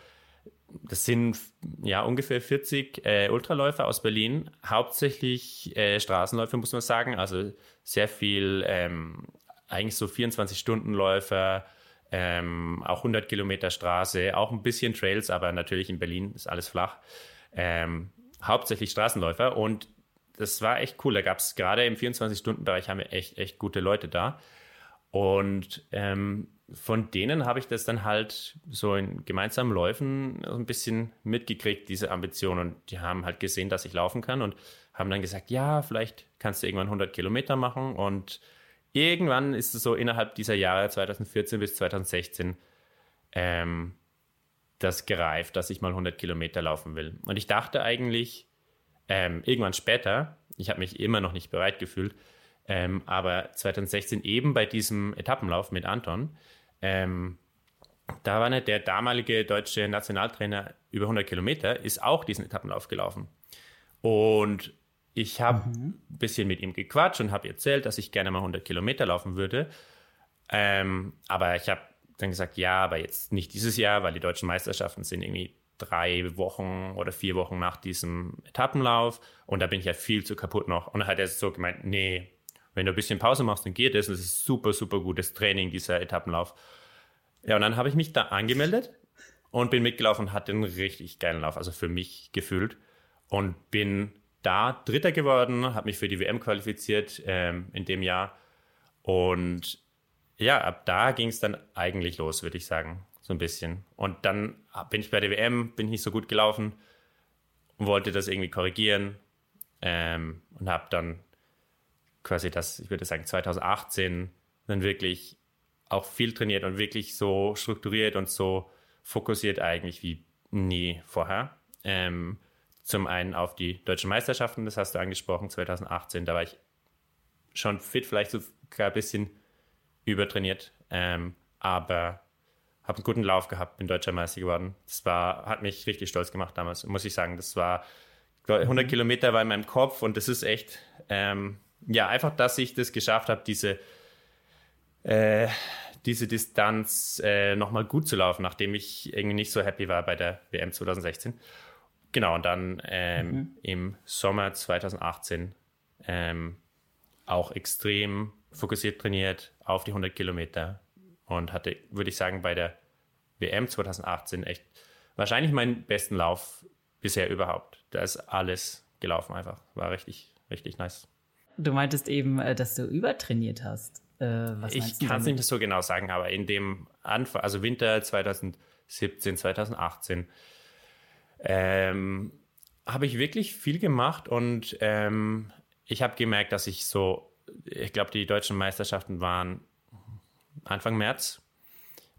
das sind ja ungefähr 40 äh, Ultraläufer aus Berlin, hauptsächlich äh, Straßenläufe, muss man sagen. Also sehr viel ähm, eigentlich so 24-Stunden-Läufer, ähm, auch 100 Kilometer Straße, auch ein bisschen Trails, aber natürlich in Berlin ist alles flach. Ähm, hauptsächlich Straßenläufer und das war echt cool. Da gab es gerade im 24-Stunden-Bereich haben wir echt, echt gute Leute da. Und ähm, von denen habe ich das dann halt so in gemeinsamen Läufen so ein bisschen mitgekriegt, diese Ambition. Und die haben halt gesehen, dass ich laufen kann und haben dann gesagt, ja, vielleicht kannst du irgendwann 100 Kilometer machen und irgendwann ist es so innerhalb dieser Jahre 2014 bis 2016 ähm, das gereift, dass ich mal 100 Kilometer laufen will. Und ich dachte eigentlich, ähm, irgendwann später, ich habe mich immer noch nicht bereit gefühlt, ähm, aber 2016 eben bei diesem Etappenlauf mit Anton, ähm, da war nicht der damalige deutsche Nationaltrainer über 100 Kilometer, ist auch diesen Etappenlauf gelaufen. Und ich habe mhm. ein bisschen mit ihm gequatscht und habe erzählt, dass ich gerne mal 100 Kilometer laufen würde. Ähm, aber ich habe dann gesagt, ja, aber jetzt nicht dieses Jahr, weil die deutschen Meisterschaften sind irgendwie drei Wochen oder vier Wochen nach diesem Etappenlauf und da bin ich ja viel zu kaputt noch. Und dann hat er so gemeint, nee, wenn du ein bisschen Pause machst, dann geht es. Das ist super, super gutes Training, dieser Etappenlauf. Ja, und dann habe ich mich da angemeldet und bin mitgelaufen und hatte einen richtig geilen Lauf, also für mich gefühlt. Und bin da Dritter geworden, habe mich für die WM qualifiziert ähm, in dem Jahr. Und ja, ab da ging es dann eigentlich los, würde ich sagen, so ein bisschen. Und dann bin ich bei der WM, bin ich nicht so gut gelaufen wollte das irgendwie korrigieren ähm, und habe dann quasi das, ich würde sagen, 2018 dann wirklich auch viel trainiert und wirklich so strukturiert und so fokussiert eigentlich wie nie vorher. Ähm, zum einen auf die deutschen Meisterschaften, das hast du angesprochen, 2018. Da war ich schon fit, vielleicht sogar ein bisschen übertrainiert, ähm, aber habe einen guten Lauf gehabt, bin deutscher Meister geworden. Das war, hat mich richtig stolz gemacht damals, muss ich sagen. Das war 100 mhm. Kilometer war in meinem Kopf und das ist echt, ähm, ja, einfach, dass ich das geschafft habe, diese, äh, diese Distanz äh, nochmal gut zu laufen, nachdem ich irgendwie nicht so happy war bei der WM 2016. Genau, und dann ähm, mhm. im Sommer 2018 ähm, auch extrem fokussiert trainiert auf die 100 Kilometer und hatte, würde ich sagen, bei der WM 2018 echt wahrscheinlich meinen besten Lauf bisher überhaupt. Da ist alles gelaufen einfach. War richtig, richtig nice. Du meintest eben, äh, dass du übertrainiert hast. Äh, ich kann es nicht so genau sagen, aber in dem Anfang, also Winter 2017, 2018, ähm, habe ich wirklich viel gemacht und ähm, ich habe gemerkt, dass ich so, ich glaube, die deutschen Meisterschaften waren Anfang März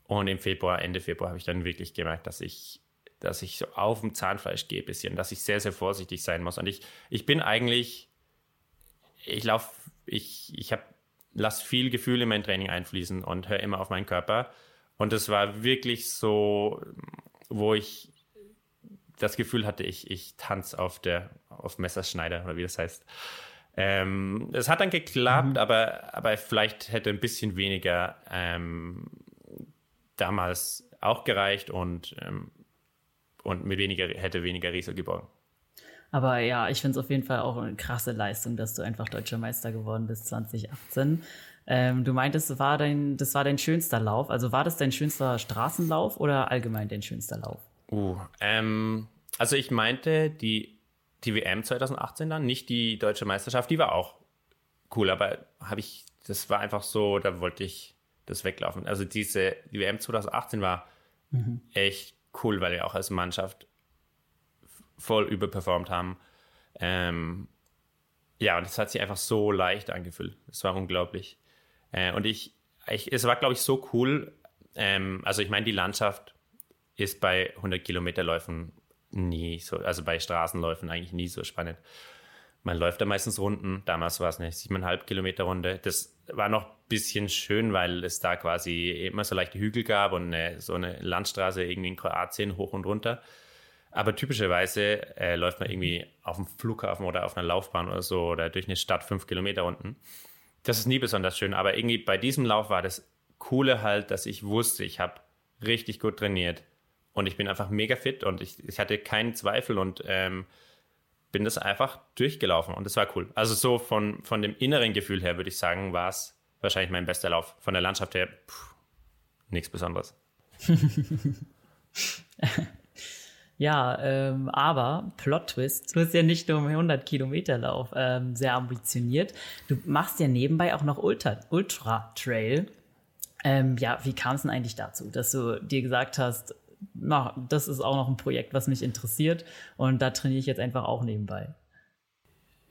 und im Februar, Ende Februar habe ich dann wirklich gemerkt, dass ich, dass ich so auf dem Zahnfleisch gehe ein bisschen, dass ich sehr, sehr vorsichtig sein muss. Und ich, ich bin eigentlich, ich laufe, ich, ich habe, lasse viel Gefühl in mein Training einfließen und höre immer auf meinen Körper. Und es war wirklich so, wo ich das Gefühl hatte, ich, ich tanze auf der, auf Messerschneider oder wie das heißt. Ähm, es hat dann geklappt, mhm. aber, aber vielleicht hätte ein bisschen weniger ähm, damals auch gereicht und, ähm, und mit weniger, hätte weniger Riesel geborgen. Aber ja, ich finde es auf jeden Fall auch eine krasse Leistung, dass du einfach deutscher Meister geworden bist 2018. Ähm, du meintest, das war, dein, das war dein schönster Lauf. Also war das dein schönster Straßenlauf oder allgemein dein schönster Lauf? Uh, ähm, also ich meinte die die WM 2018 dann, nicht die deutsche Meisterschaft, die war auch cool, aber habe ich, das war einfach so, da wollte ich das weglaufen. Also diese, die WM 2018 war mhm. echt cool, weil wir auch als Mannschaft voll überperformt haben. Ähm, ja, und es hat sich einfach so leicht angefühlt. Es war unglaublich. Äh, und ich, ich, es war, glaube ich, so cool. Ähm, also ich meine, die Landschaft ist bei 100 Kilometerläufen nie so, also bei Straßenläufen eigentlich nie so spannend. Man läuft da meistens Runden. Damals war es eine siebeneinhalb Kilometer Runde. Das war noch ein bisschen schön, weil es da quasi immer so leichte Hügel gab und eine, so eine Landstraße irgendwie in Kroatien hoch und runter. Aber typischerweise äh, läuft man irgendwie auf dem Flughafen oder auf einer Laufbahn oder so oder durch eine Stadt fünf Kilometer unten. Das ist nie besonders schön. Aber irgendwie bei diesem Lauf war das Coole halt, dass ich wusste, ich habe richtig gut trainiert. Und ich bin einfach mega fit und ich, ich hatte keinen Zweifel und ähm, bin das einfach durchgelaufen und das war cool. Also so von, von dem inneren Gefühl her würde ich sagen, war es wahrscheinlich mein bester Lauf. Von der Landschaft her nichts Besonderes. ja, ähm, aber Plot Twist, du bist ja nicht nur im 100 Kilometer Lauf ähm, sehr ambitioniert. Du machst ja nebenbei auch noch Ultra, Ultra Trail. Ähm, ja, wie kam es denn eigentlich dazu, dass du dir gesagt hast, na, das ist auch noch ein Projekt, was mich interessiert und da trainiere ich jetzt einfach auch nebenbei.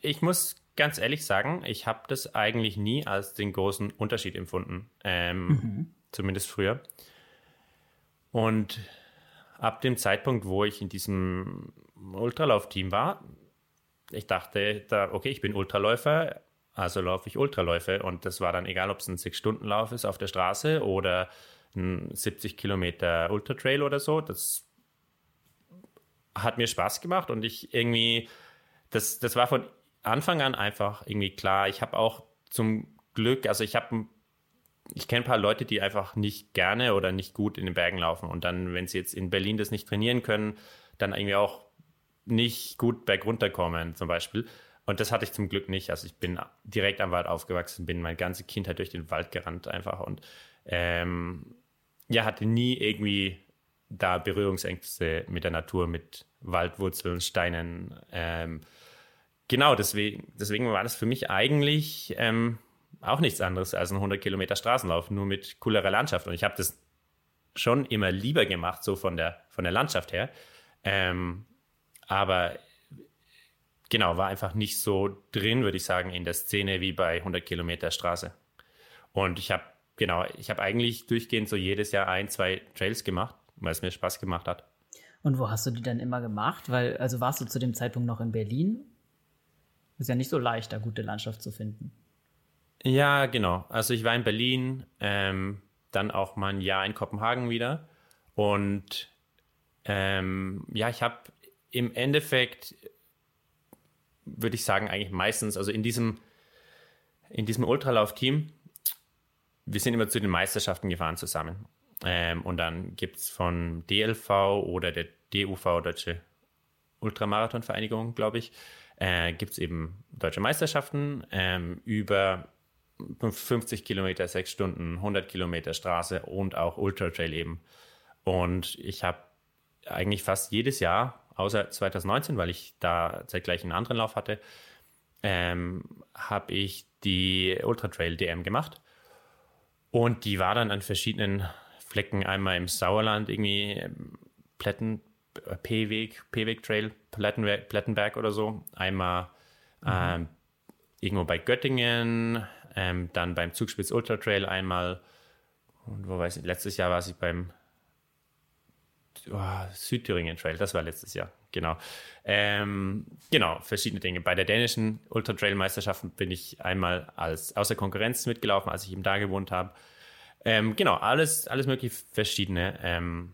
Ich muss ganz ehrlich sagen, ich habe das eigentlich nie als den großen Unterschied empfunden, ähm, mhm. zumindest früher. Und ab dem Zeitpunkt, wo ich in diesem Ultralauf-Team war, ich dachte, da, okay, ich bin Ultraläufer, also laufe ich Ultraläufe. Und das war dann egal, ob es ein Sechs-Stunden-Lauf ist auf der Straße oder ein 70 Kilometer Ultra Trail oder so. Das hat mir Spaß gemacht und ich irgendwie, das, das war von Anfang an einfach irgendwie klar. Ich habe auch zum Glück, also ich habe, ich kenne ein paar Leute, die einfach nicht gerne oder nicht gut in den Bergen laufen und dann, wenn sie jetzt in Berlin das nicht trainieren können, dann irgendwie auch nicht gut bergunter kommen zum Beispiel. Und das hatte ich zum Glück nicht. Also ich bin direkt am Wald aufgewachsen, bin meine ganze Kindheit durch den Wald gerannt einfach und ähm, ja, hatte nie irgendwie da Berührungsängste mit der Natur, mit Waldwurzeln, Steinen. Ähm, genau, deswegen, deswegen war das für mich eigentlich ähm, auch nichts anderes als ein 100 Kilometer Straßenlauf, nur mit coolerer Landschaft. Und ich habe das schon immer lieber gemacht, so von der, von der Landschaft her. Ähm, aber genau, war einfach nicht so drin, würde ich sagen, in der Szene wie bei 100 Kilometer Straße. Und ich habe genau, ich habe eigentlich durchgehend so jedes Jahr ein, zwei Trails gemacht, weil es mir Spaß gemacht hat. Und wo hast du die dann immer gemacht? Weil, also warst du zu dem Zeitpunkt noch in Berlin? Ist ja nicht so leicht, da gute Landschaft zu finden. Ja, genau. Also ich war in Berlin, ähm, dann auch mal ein Jahr in Kopenhagen wieder. Und ähm, ja, ich habe im Endeffekt, würde ich sagen, eigentlich meistens, also in diesem, in diesem Ultralauf-Team wir sind immer zu den Meisterschaften gefahren zusammen. Ähm, und dann gibt es von DLV oder der DUV, Deutsche Ultramarathonvereinigung, glaube ich, äh, gibt es eben deutsche Meisterschaften ähm, über 50 Kilometer, 6 Stunden, 100 Kilometer Straße und auch Ultra Trail eben. Und ich habe eigentlich fast jedes Jahr, außer 2019, weil ich da zeitgleich einen anderen Lauf hatte, ähm, habe ich die Ultra Trail DM gemacht. Und die war dann an verschiedenen Flecken, einmal im Sauerland, irgendwie ähm, Plätten, äh, P-Weg, P-Weg Trail, Plettenberg, Plettenberg oder so. Einmal mhm. ähm, irgendwo bei Göttingen, ähm, dann beim Zugspitz Ultra Trail einmal. Und wo weiß ich, letztes Jahr war ich beim oh, Südthüringen Trail, das war letztes Jahr, genau. Ähm, genau, verschiedene Dinge. Bei der dänischen Ultra Trail Meisterschaft bin ich einmal als außer Konkurrenz mitgelaufen, als ich eben da gewohnt habe. Ähm, genau, alles, alles mögliche verschiedene. Ähm,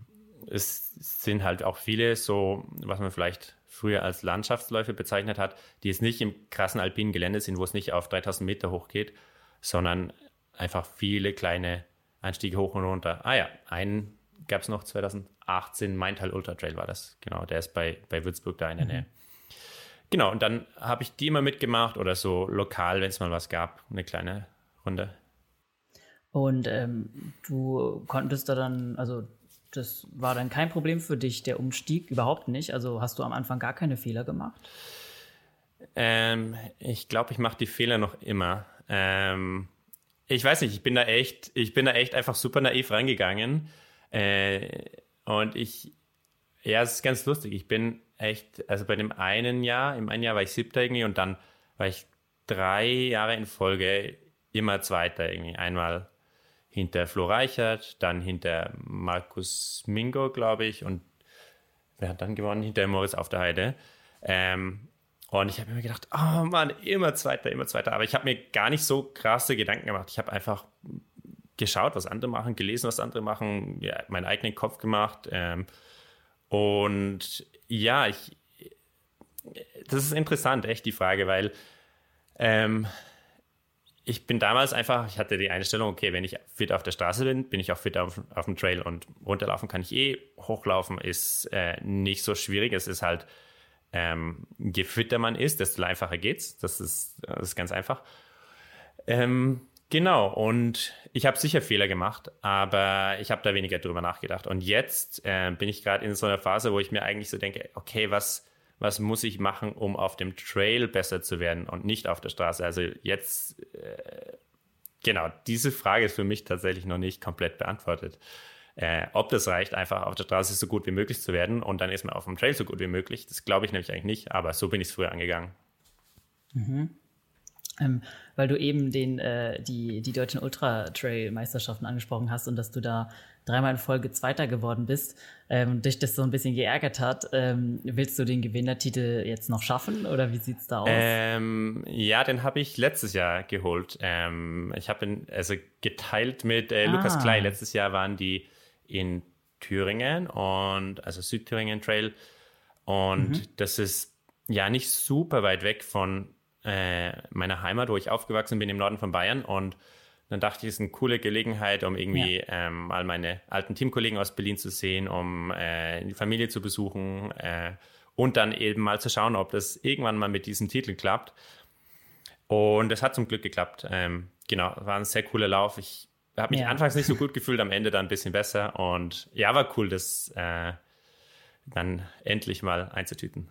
es sind halt auch viele so, was man vielleicht früher als Landschaftsläufe bezeichnet hat, die jetzt nicht im krassen alpinen Gelände sind, wo es nicht auf 3000 Meter hoch geht, sondern einfach viele kleine Einstiege hoch und runter. Ah ja, einen gab es noch 2018, Maintal Ultra Trail war das. Genau, der ist bei, bei Würzburg da in der mhm. Nähe. Genau, und dann habe ich die immer mitgemacht oder so lokal, wenn es mal was gab, eine kleine Runde. Und ähm, du konntest da dann, also das war dann kein Problem für dich, der Umstieg überhaupt nicht. Also hast du am Anfang gar keine Fehler gemacht? Ähm, ich glaube, ich mache die Fehler noch immer. Ähm, ich weiß nicht, ich bin da echt, ich bin da echt einfach super naiv reingegangen. Äh, und ich, ja, es ist ganz lustig. Ich bin echt, also bei dem einen Jahr, im einen Jahr war ich siebter irgendwie und dann war ich drei Jahre in Folge immer Zweiter irgendwie. Einmal hinter Flo Reichert, dann hinter Markus Mingo, glaube ich, und wer hat dann gewonnen? Hinter Moritz auf der Heide. Ähm, und ich habe mir gedacht, oh Mann, immer Zweiter, immer Zweiter. Aber ich habe mir gar nicht so krasse Gedanken gemacht. Ich habe einfach geschaut, was andere machen, gelesen, was andere machen, ja, meinen eigenen Kopf gemacht. Ähm, und ja, ich, das ist interessant, echt die Frage, weil ähm, ich bin damals einfach, ich hatte die Einstellung, okay, wenn ich fit auf der Straße bin, bin ich auch fit auf, auf dem Trail und runterlaufen kann ich eh. Hochlaufen ist äh, nicht so schwierig. Es ist halt, ähm, je fitter man ist, desto einfacher geht's. Das ist, das ist ganz einfach. Ähm, genau, und ich habe sicher Fehler gemacht, aber ich habe da weniger drüber nachgedacht. Und jetzt äh, bin ich gerade in so einer Phase, wo ich mir eigentlich so denke, okay, was was muss ich machen, um auf dem Trail besser zu werden und nicht auf der Straße. Also jetzt, äh, genau, diese Frage ist für mich tatsächlich noch nicht komplett beantwortet. Äh, ob das reicht, einfach auf der Straße so gut wie möglich zu werden und dann ist man auf dem Trail so gut wie möglich, das glaube ich nämlich eigentlich nicht, aber so bin ich es früher angegangen. Mhm. Ähm, weil du eben den, äh, die, die deutschen Ultra-Trail-Meisterschaften angesprochen hast und dass du da dreimal in Folge Zweiter geworden bist ähm, und dich das so ein bisschen geärgert hat. Ähm, willst du den Gewinnertitel jetzt noch schaffen oder wie sieht es da aus? Ähm, ja, den habe ich letztes Jahr geholt. Ähm, ich habe ihn also geteilt mit äh, ah. Lukas Klei. Letztes Jahr waren die in Thüringen und also Südthüringen Trail und mhm. das ist ja nicht super weit weg von äh, meiner Heimat, wo ich aufgewachsen bin im Norden von Bayern. Und dann dachte ich, es ist eine coole Gelegenheit, um irgendwie ja. ähm, mal meine alten Teamkollegen aus Berlin zu sehen, um äh, die Familie zu besuchen äh, und dann eben mal zu schauen, ob das irgendwann mal mit diesem Titel klappt. Und es hat zum Glück geklappt. Ähm, genau, war ein sehr cooler Lauf. Ich habe mich ja. anfangs nicht so gut gefühlt, am Ende dann ein bisschen besser. Und ja, war cool, das äh, dann endlich mal einzutüten.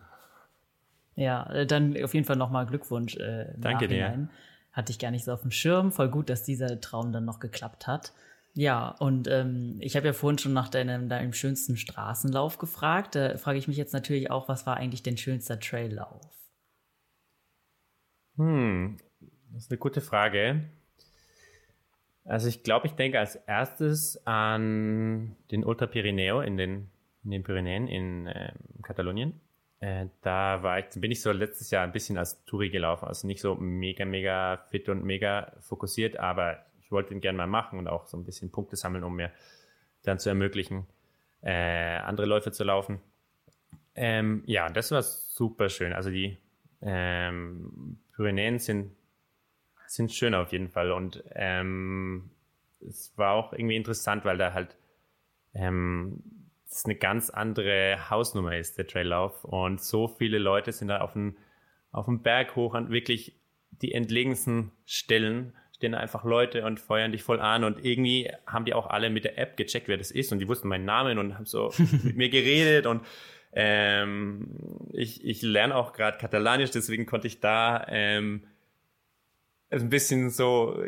Ja, äh, dann auf jeden Fall nochmal Glückwunsch. Äh, Danke dir. Hatte ich gar nicht so auf dem Schirm. Voll gut, dass dieser Traum dann noch geklappt hat. Ja, und ähm, ich habe ja vorhin schon nach deinem, deinem schönsten Straßenlauf gefragt. Da frage ich mich jetzt natürlich auch, was war eigentlich dein schönster Traillauf? Hm, das ist eine gute Frage. Also ich glaube, ich denke als erstes an den Ultra Pirineo in den, in den Pyrenäen in äh, Katalonien. Äh, da war ich, bin ich so letztes Jahr ein bisschen als Touri gelaufen, also nicht so mega, mega fit und mega fokussiert, aber ich wollte ihn gerne mal machen und auch so ein bisschen Punkte sammeln, um mir dann zu ermöglichen, äh, andere Läufe zu laufen. Ähm, ja, das war super schön. Also die ähm, Pyrenäen sind, sind schön auf jeden Fall und ähm, es war auch irgendwie interessant, weil da halt ähm, das eine ganz andere Hausnummer ist, der Traillauf. Und so viele Leute sind da auf dem, auf dem Berg hoch an wirklich die entlegensten Stellen, stehen einfach Leute und feuern dich voll an und irgendwie haben die auch alle mit der App gecheckt, wer das ist und die wussten meinen Namen und haben so mit mir geredet und ähm, ich, ich lerne auch gerade Katalanisch, deswegen konnte ich da ähm, ein bisschen so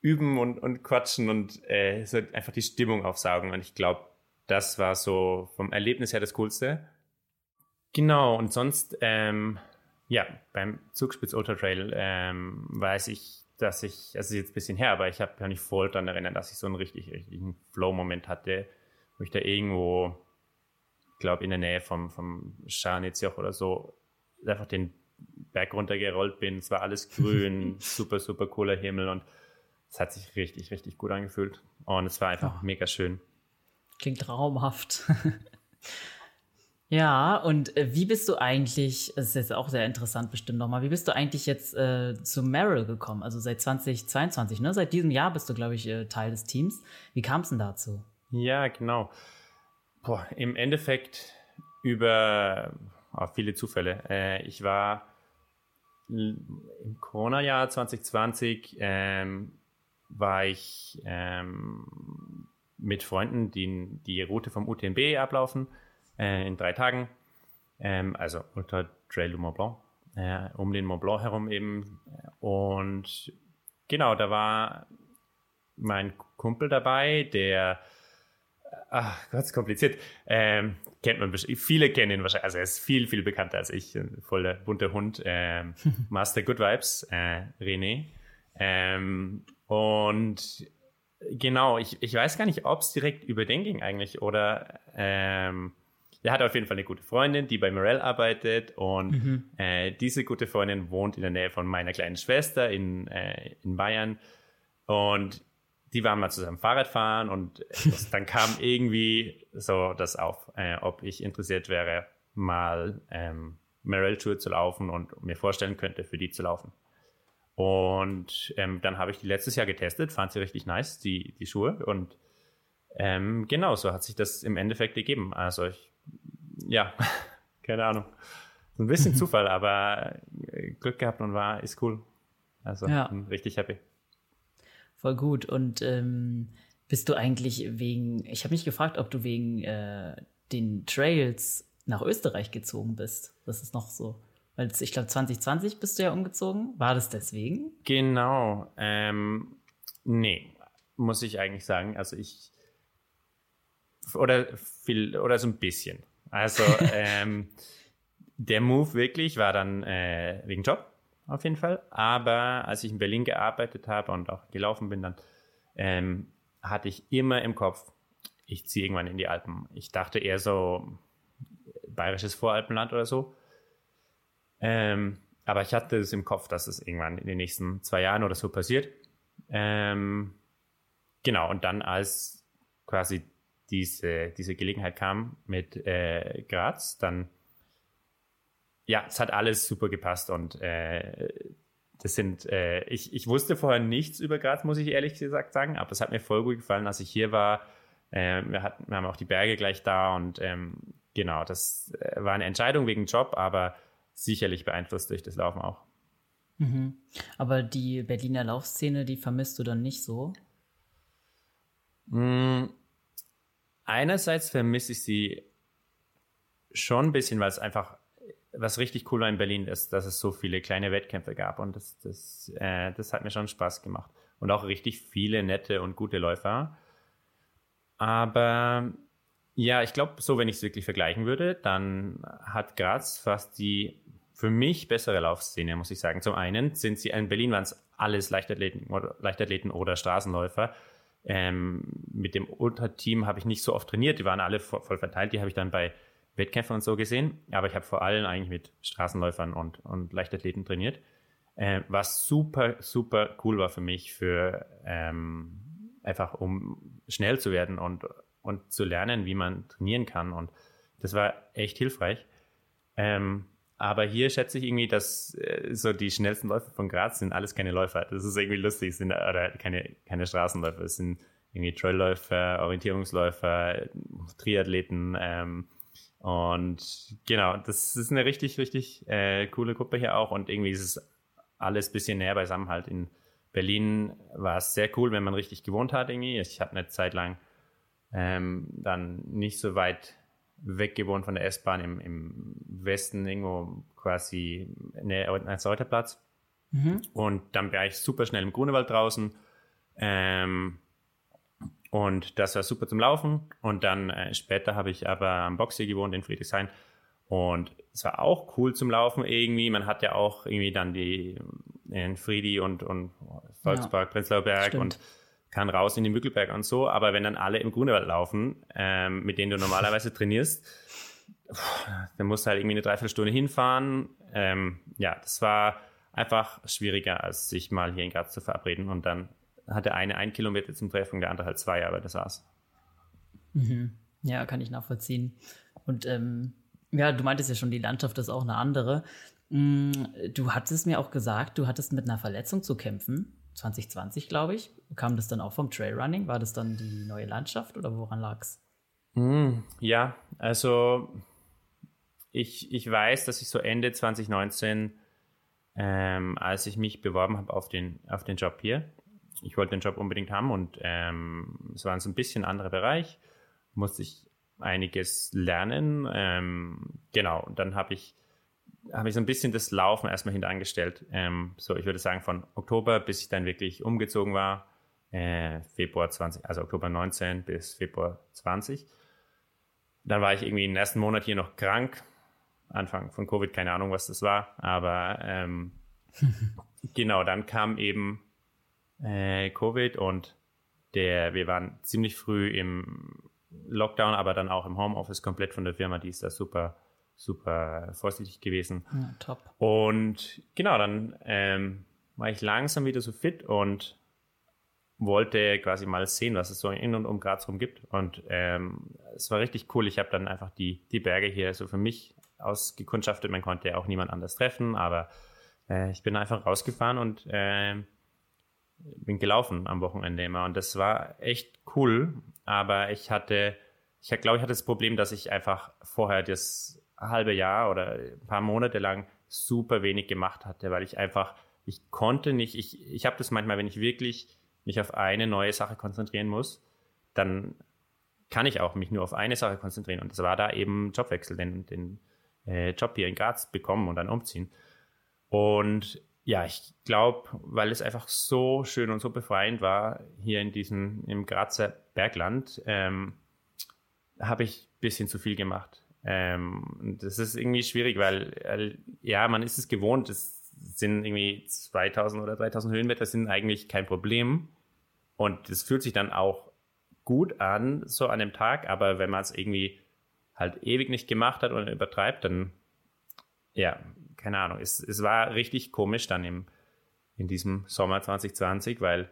üben und, und quatschen und äh, so einfach die Stimmung aufsaugen. Und ich glaube, das war so vom Erlebnis her das Coolste. Genau, und sonst, ähm, ja, beim Zugspitz Ultra Trail ähm, weiß ich, dass ich, also jetzt ein bisschen her, aber ich habe ja nicht voll daran erinnert, dass ich so einen richtig, richtigen Flow-Moment hatte, wo ich da irgendwo, ich glaube in der Nähe vom, vom Scharnitzjoch oder so, einfach den Berg runtergerollt bin. Es war alles grün, super, super cooler Himmel und es hat sich richtig, richtig gut angefühlt. Und es war einfach oh. mega schön. Klingt traumhaft. ja, und äh, wie bist du eigentlich, das ist jetzt auch sehr interessant bestimmt nochmal, wie bist du eigentlich jetzt äh, zu Merrill gekommen? Also seit 2022, ne? Seit diesem Jahr bist du, glaube ich, äh, Teil des Teams. Wie kam es denn dazu? Ja, genau. Boah, Im Endeffekt über oh, viele Zufälle. Äh, ich war im Corona-Jahr 2020 ähm, war ich ähm, mit Freunden, die die Route vom UTMB ablaufen, äh, in drei Tagen. Ähm, also unter Trail du Mont Blanc, äh, um den Mont Blanc herum eben. Und genau, da war mein Kumpel dabei, der ach Gott, ist kompliziert. Ähm, kennt man viele kennen ihn wahrscheinlich, also er ist viel, viel bekannter als ich, voll der bunte Hund. Ähm, Master Good Vibes, äh, René. Ähm, und genau, ich, ich weiß gar nicht, ob es direkt über den ging eigentlich oder ähm, er hat auf jeden Fall eine gute Freundin, die bei Morel arbeitet und mhm. äh, diese gute Freundin wohnt in der Nähe von meiner kleinen Schwester in, äh, in Bayern und die waren mal zusammen Fahrrad fahren und das, dann kam irgendwie so das auf, äh, ob ich interessiert wäre, mal ähm, Morel Tour zu laufen und mir vorstellen könnte, für die zu laufen. Und ähm, dann habe ich die letztes Jahr getestet, fand sie richtig nice, die, die Schuhe. Und ähm, genau, so hat sich das im Endeffekt gegeben. Also ich, ja, keine Ahnung. So ein bisschen Zufall, aber äh, Glück gehabt und war, ist cool. Also ja. bin richtig happy. Voll gut. Und ähm, bist du eigentlich wegen, ich habe mich gefragt, ob du wegen äh, den Trails nach Österreich gezogen bist. Das ist noch so. Weil ich glaube, 2020 bist du ja umgezogen. War das deswegen? Genau. Ähm, nee, muss ich eigentlich sagen. Also ich oder viel oder so ein bisschen. Also ähm, der Move wirklich war dann äh, wegen Job auf jeden Fall. Aber als ich in Berlin gearbeitet habe und auch gelaufen bin, dann ähm, hatte ich immer im Kopf, ich ziehe irgendwann in die Alpen. Ich dachte eher so bayerisches Voralpenland oder so. Ähm, aber ich hatte es im Kopf, dass es irgendwann in den nächsten zwei Jahren oder so passiert. Ähm, genau, und dann als quasi diese, diese Gelegenheit kam mit äh, Graz, dann ja, es hat alles super gepasst und äh, das sind, äh, ich, ich wusste vorher nichts über Graz, muss ich ehrlich gesagt sagen, aber es hat mir voll gut gefallen, als ich hier war. Äh, wir, hatten, wir haben auch die Berge gleich da und ähm, genau, das äh, war eine Entscheidung wegen Job, aber sicherlich beeinflusst durch das Laufen auch. Mhm. Aber die Berliner Laufszene, die vermisst du dann nicht so? Mhm. Einerseits vermisse ich sie schon ein bisschen, weil es einfach, was richtig cool war in Berlin ist, dass es so viele kleine Wettkämpfe gab und das, das, äh, das hat mir schon Spaß gemacht. Und auch richtig viele nette und gute Läufer. Aber ja, ich glaube, so wenn ich es wirklich vergleichen würde, dann hat Graz fast die für mich bessere Laufszene, muss ich sagen. Zum einen sind sie, in Berlin waren es alles Leichtathleten oder, Leichtathleten oder Straßenläufer. Ähm, mit dem Ultrateam habe ich nicht so oft trainiert, die waren alle voll, voll verteilt, die habe ich dann bei Wettkämpfen und so gesehen, aber ich habe vor allem eigentlich mit Straßenläufern und, und Leichtathleten trainiert, äh, was super, super cool war für mich, für ähm, einfach um schnell zu werden und, und zu lernen, wie man trainieren kann und das war echt hilfreich. Ähm, aber hier schätze ich irgendwie, dass äh, so die schnellsten Läufer von Graz sind alles keine Läufer. Das ist irgendwie lustig, sind oder keine, keine Straßenläufer. Es sind irgendwie Trailläufer, Orientierungsläufer, Triathleten. Ähm, und genau, das ist eine richtig, richtig äh, coole Gruppe hier auch. Und irgendwie ist es alles ein bisschen näher beisammen halt in Berlin war es sehr cool, wenn man richtig gewohnt hat irgendwie. Ich habe eine Zeit lang ähm, dann nicht so weit weg gewohnt von der S-Bahn im, im Westen, irgendwo quasi näher als Reuterplatz. Mhm. Und dann war ich super schnell im Grunewald draußen. Ähm, und das war super zum Laufen. Und dann äh, später habe ich aber am Boxsee gewohnt in Friedrichshain. Und es war auch cool zum Laufen irgendwie. Man hat ja auch irgendwie dann die in Friedi und, und Volkspark, ja, Prenzlauer Berg und kann raus in den Mückelberg und so. Aber wenn dann alle im Grunewald laufen, ähm, mit denen du normalerweise trainierst, dann musst du halt irgendwie eine Dreiviertelstunde hinfahren. Ähm, ja, das war einfach schwieriger, als sich mal hier in Graz zu verabreden. Und dann hat der eine ein Kilometer zum Treffen, der andere halt zwei, aber das war's. Mhm. Ja, kann ich nachvollziehen. Und ähm, ja, du meintest ja schon, die Landschaft ist auch eine andere. Mm, du hattest mir auch gesagt, du hattest mit einer Verletzung zu kämpfen. 2020, glaube ich. Kam das dann auch vom Trailrunning? War das dann die neue Landschaft oder woran lag's? Mm, ja, also ich, ich weiß, dass ich so Ende 2019, ähm, als ich mich beworben habe auf den, auf den Job hier, ich wollte den Job unbedingt haben und ähm, es war ein so ein bisschen anderer Bereich, musste ich einiges lernen. Ähm, genau, und dann habe ich, hab ich so ein bisschen das Laufen erstmal hinterangestellt. Ähm, so, ich würde sagen, von Oktober bis ich dann wirklich umgezogen war, äh, Februar 20, also Oktober 19 bis Februar 20. Dann war ich irgendwie im ersten Monat hier noch krank. Anfang von Covid, keine Ahnung, was das war, aber ähm, genau, dann kam eben äh, Covid und der, wir waren ziemlich früh im Lockdown, aber dann auch im Homeoffice komplett von der Firma, die ist da super, super vorsichtig gewesen. Ja, top. Und genau, dann ähm, war ich langsam wieder so fit und wollte quasi mal sehen, was es so in und um Graz rum gibt. Und ähm, es war richtig cool. Ich habe dann einfach die, die Berge hier so für mich ausgekundschaftet. Man konnte ja auch niemand anders treffen, aber äh, ich bin einfach rausgefahren und äh, bin gelaufen am Wochenende immer und das war echt cool, aber ich hatte, ich glaube, ich hatte das Problem, dass ich einfach vorher das halbe Jahr oder ein paar Monate lang super wenig gemacht hatte, weil ich einfach, ich konnte nicht, ich, ich habe das manchmal, wenn ich wirklich mich auf eine neue Sache konzentrieren muss, dann kann ich auch mich nur auf eine Sache konzentrieren und das war da eben Jobwechsel, den, den äh, Job hier in Graz bekommen und dann umziehen. Und ja, ich glaube, weil es einfach so schön und so befreiend war hier in diesem im Grazer Bergland, ähm, habe ich ein bisschen zu viel gemacht. Ähm, das ist irgendwie schwierig, weil äh, ja, man ist es gewohnt. Es sind irgendwie 2000 oder 3000 Höhenmeter sind eigentlich kein Problem und es fühlt sich dann auch gut an so an dem Tag. Aber wenn man es irgendwie halt ewig nicht gemacht hat und übertreibt, dann ja, keine Ahnung, es, es war richtig komisch dann im, in diesem Sommer 2020, weil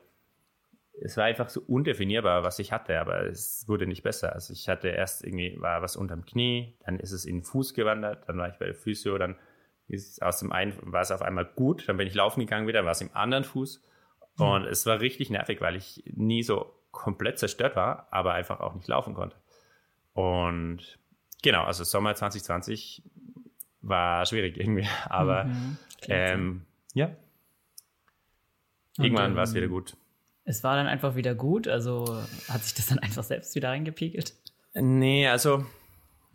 es war einfach so undefinierbar, was ich hatte, aber es wurde nicht besser. Also ich hatte erst irgendwie, war was unterm Knie, dann ist es in den Fuß gewandert, dann war ich bei der Physio, dann ist aus dem einen, war es auf einmal gut, dann bin ich laufen gegangen wieder, war es im anderen Fuß und mhm. es war richtig nervig, weil ich nie so komplett zerstört war, aber einfach auch nicht laufen konnte. Und genau, also Sommer 2020 war schwierig irgendwie. Aber mhm, ähm, ja, irgendwann war es wieder gut. Es war dann einfach wieder gut, also hat sich das dann einfach selbst wieder reingepiegelt? Nee, also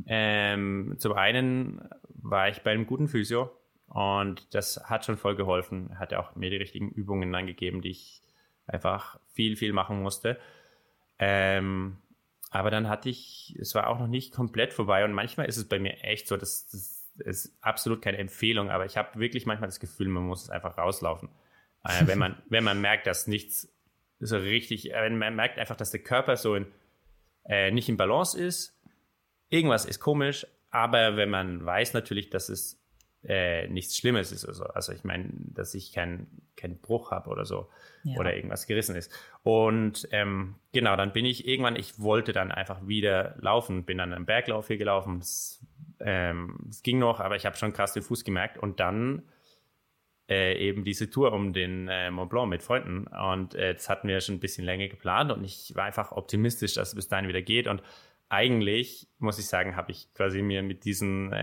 ähm, zum einen war ich bei einem guten Physio und das hat schon voll geholfen. Er hat ja auch mir die richtigen Übungen angegeben, die ich einfach viel, viel machen musste. Ähm, aber dann hatte ich, es war auch noch nicht komplett vorbei und manchmal ist es bei mir echt so, dass, dass ist absolut keine Empfehlung, aber ich habe wirklich manchmal das Gefühl, man muss es einfach rauslaufen. Äh, wenn, man, wenn man merkt, dass nichts so richtig, äh, wenn man merkt einfach, dass der Körper so in, äh, nicht in Balance ist, irgendwas ist komisch, aber wenn man weiß natürlich, dass es äh, nichts Schlimmes ist, also, also ich meine, dass ich keinen kein Bruch habe oder so ja. oder irgendwas gerissen ist. Und ähm, genau, dann bin ich irgendwann, ich wollte dann einfach wieder laufen, bin dann einen Berglauf hier gelaufen. Das ähm, es ging noch, aber ich habe schon krass den Fuß gemerkt. Und dann äh, eben diese Tour um den äh, Mont Blanc mit Freunden. Und äh, das hatten wir schon ein bisschen länger geplant. Und ich war einfach optimistisch, dass es bis dahin wieder geht. Und eigentlich, muss ich sagen, habe ich quasi mir mit diesen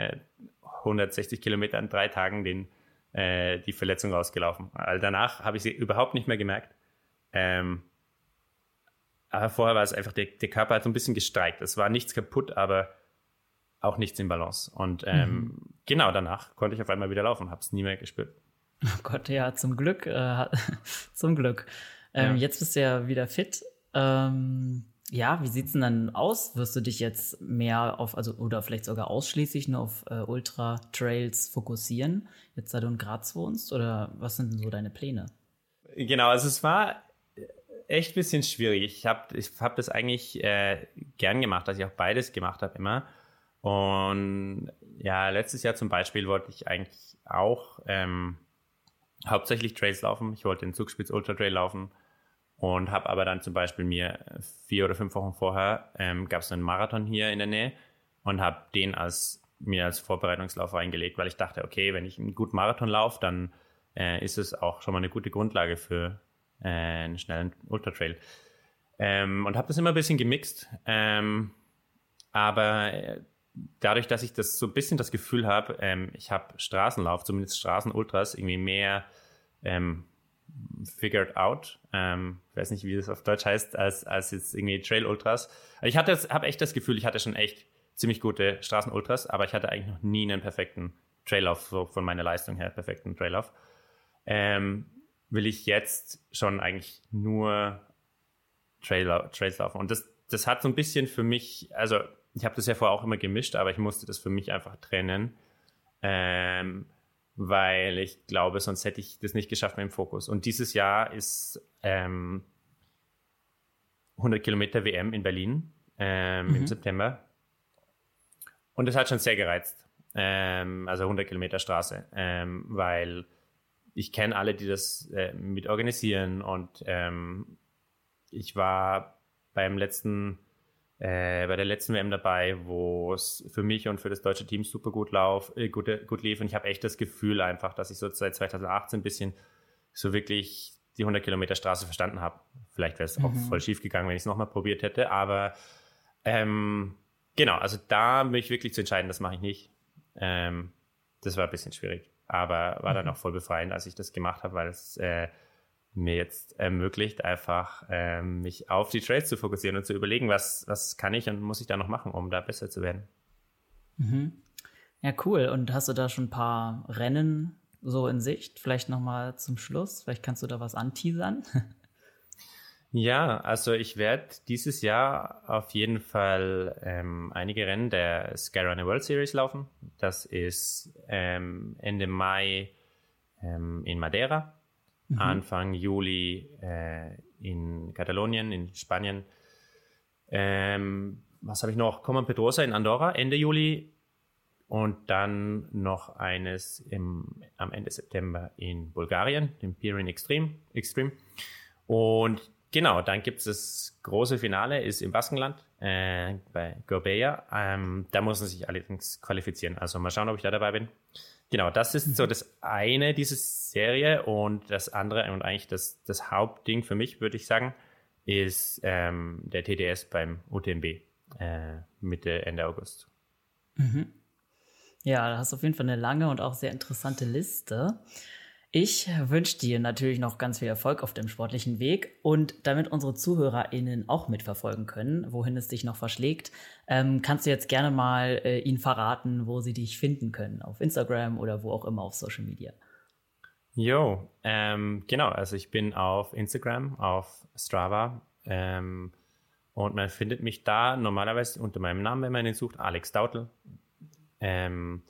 160 äh, Kilometern drei Tagen den äh, die Verletzung rausgelaufen. Also danach habe ich sie überhaupt nicht mehr gemerkt. Ähm, aber vorher war es einfach, der, der Körper hat so ein bisschen gestreikt. Es war nichts kaputt, aber auch nichts in Balance. Und ähm, mhm. genau danach konnte ich auf einmal wieder laufen, habe es nie mehr gespürt. Oh Gott, ja, zum Glück, äh, zum Glück. Ähm, ja. Jetzt bist du ja wieder fit. Ähm, ja, wie sieht's denn dann aus? Wirst du dich jetzt mehr auf, also oder vielleicht sogar ausschließlich nur auf äh, Ultra-Trails fokussieren, jetzt da du in Graz wohnst? Oder was sind denn so deine Pläne? Genau, also es war echt ein bisschen schwierig. Ich habe ich hab das eigentlich äh, gern gemacht, dass ich auch beides gemacht habe immer. Und ja, letztes Jahr zum Beispiel wollte ich eigentlich auch ähm, hauptsächlich Trails laufen. Ich wollte den Zugspitz Ultra Trail laufen und habe aber dann zum Beispiel mir vier oder fünf Wochen vorher ähm, gab es einen Marathon hier in der Nähe und habe den als mir als Vorbereitungslauf eingelegt, weil ich dachte, okay, wenn ich einen guten Marathon laufe, dann äh, ist es auch schon mal eine gute Grundlage für äh, einen schnellen Ultra Trail. Ähm, und habe das immer ein bisschen gemixt, ähm, aber äh, dadurch, dass ich das so ein bisschen das Gefühl habe, ähm, ich habe Straßenlauf, zumindest Straßenultras, irgendwie mehr ähm, figured out. Ähm, ich weiß nicht, wie das auf Deutsch heißt, als, als jetzt irgendwie Trail Ultras. Ich hatte, habe echt das Gefühl, ich hatte schon echt ziemlich gute Straßenultras, aber ich hatte eigentlich noch nie einen perfekten Traillauf, so von meiner Leistung her, perfekten Traillauf. Ähm, will ich jetzt schon eigentlich nur Trail, Trails laufen. Und das, das hat so ein bisschen für mich, also ich habe das ja vorher auch immer gemischt, aber ich musste das für mich einfach trennen. Ähm, weil ich glaube, sonst hätte ich das nicht geschafft mit dem Fokus. Und dieses Jahr ist ähm, 100 Kilometer WM in Berlin ähm, mhm. im September. Und das hat schon sehr gereizt. Ähm, also 100 Kilometer Straße, ähm, weil ich kenne alle, die das äh, mit organisieren. Und ähm, ich war beim letzten äh, bei der letzten WM dabei, wo es für mich und für das deutsche Team super gut, lauf, äh, gut, gut lief. Und ich habe echt das Gefühl einfach, dass ich so seit 2018 ein bisschen so wirklich die 100 Kilometer Straße verstanden habe. Vielleicht wäre es mhm. auch voll schief gegangen, wenn ich es nochmal probiert hätte. Aber ähm, genau, also da mich wirklich zu entscheiden, das mache ich nicht. Ähm, das war ein bisschen schwierig. Aber war mhm. dann auch voll befreiend, als ich das gemacht habe, weil es äh, mir jetzt ermöglicht, einfach ähm, mich auf die Trades zu fokussieren und zu überlegen, was, was kann ich und muss ich da noch machen, um da besser zu werden. Mhm. Ja, cool. Und hast du da schon ein paar Rennen so in Sicht? Vielleicht nochmal zum Schluss? Vielleicht kannst du da was anteasern? Ja, also ich werde dieses Jahr auf jeden Fall ähm, einige Rennen der Skyrunner World Series laufen. Das ist ähm, Ende Mai ähm, in Madeira mhm. Anfang Juli äh, in Katalonien, in Spanien. Ähm, was habe ich noch? Common Pedrosa in Andorra Ende Juli und dann noch eines im, am Ende September in Bulgarien, dem Pirin Extreme. Extreme. Und genau, dann gibt es das große Finale, ist im Baskenland äh, bei Gorbea. Ähm, da muss man sich allerdings qualifizieren. Also mal schauen, ob ich da dabei bin. Genau, das ist so das eine, diese Serie. Und das andere und eigentlich das, das Hauptding für mich, würde ich sagen, ist ähm, der TDS beim UTMB äh, Mitte, Ende August. Mhm. Ja, da hast du auf jeden Fall eine lange und auch sehr interessante Liste. Ich wünsche dir natürlich noch ganz viel Erfolg auf dem sportlichen Weg und damit unsere ZuhörerInnen auch mitverfolgen können, wohin es dich noch verschlägt, ähm, kannst du jetzt gerne mal äh, ihnen verraten, wo sie dich finden können, auf Instagram oder wo auch immer auf Social Media. Jo, ähm, genau, also ich bin auf Instagram, auf Strava ähm, und man findet mich da normalerweise unter meinem Namen, wenn man ihn sucht, Alex Dautel. Ähm,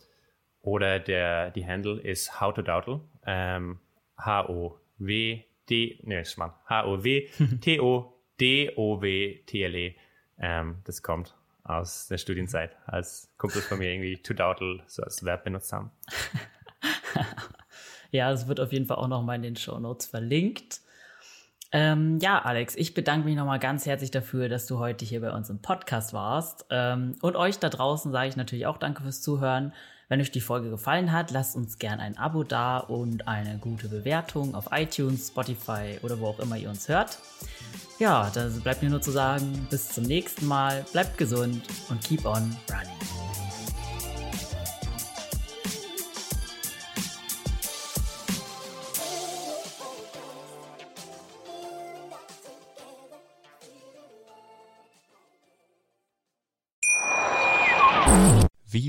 oder der, die Handle ist How to Dautel. Ähm, H-O-W-D, ne, Schmarrn. H-O-W-T-O-D-O-W-T-L-E. Ähm, das kommt aus der Studienzeit, als Kumpel von mir irgendwie to dautel so als Verb benutzt haben. ja, es wird auf jeden Fall auch nochmal in den Show Notes verlinkt. Ähm, ja, Alex, ich bedanke mich nochmal ganz herzlich dafür, dass du heute hier bei uns im Podcast warst. Ähm, und euch da draußen sage ich natürlich auch danke fürs Zuhören. Wenn euch die Folge gefallen hat, lasst uns gerne ein Abo da und eine gute Bewertung auf iTunes, Spotify oder wo auch immer ihr uns hört. Ja, da bleibt mir nur zu sagen, bis zum nächsten Mal, bleibt gesund und keep on running.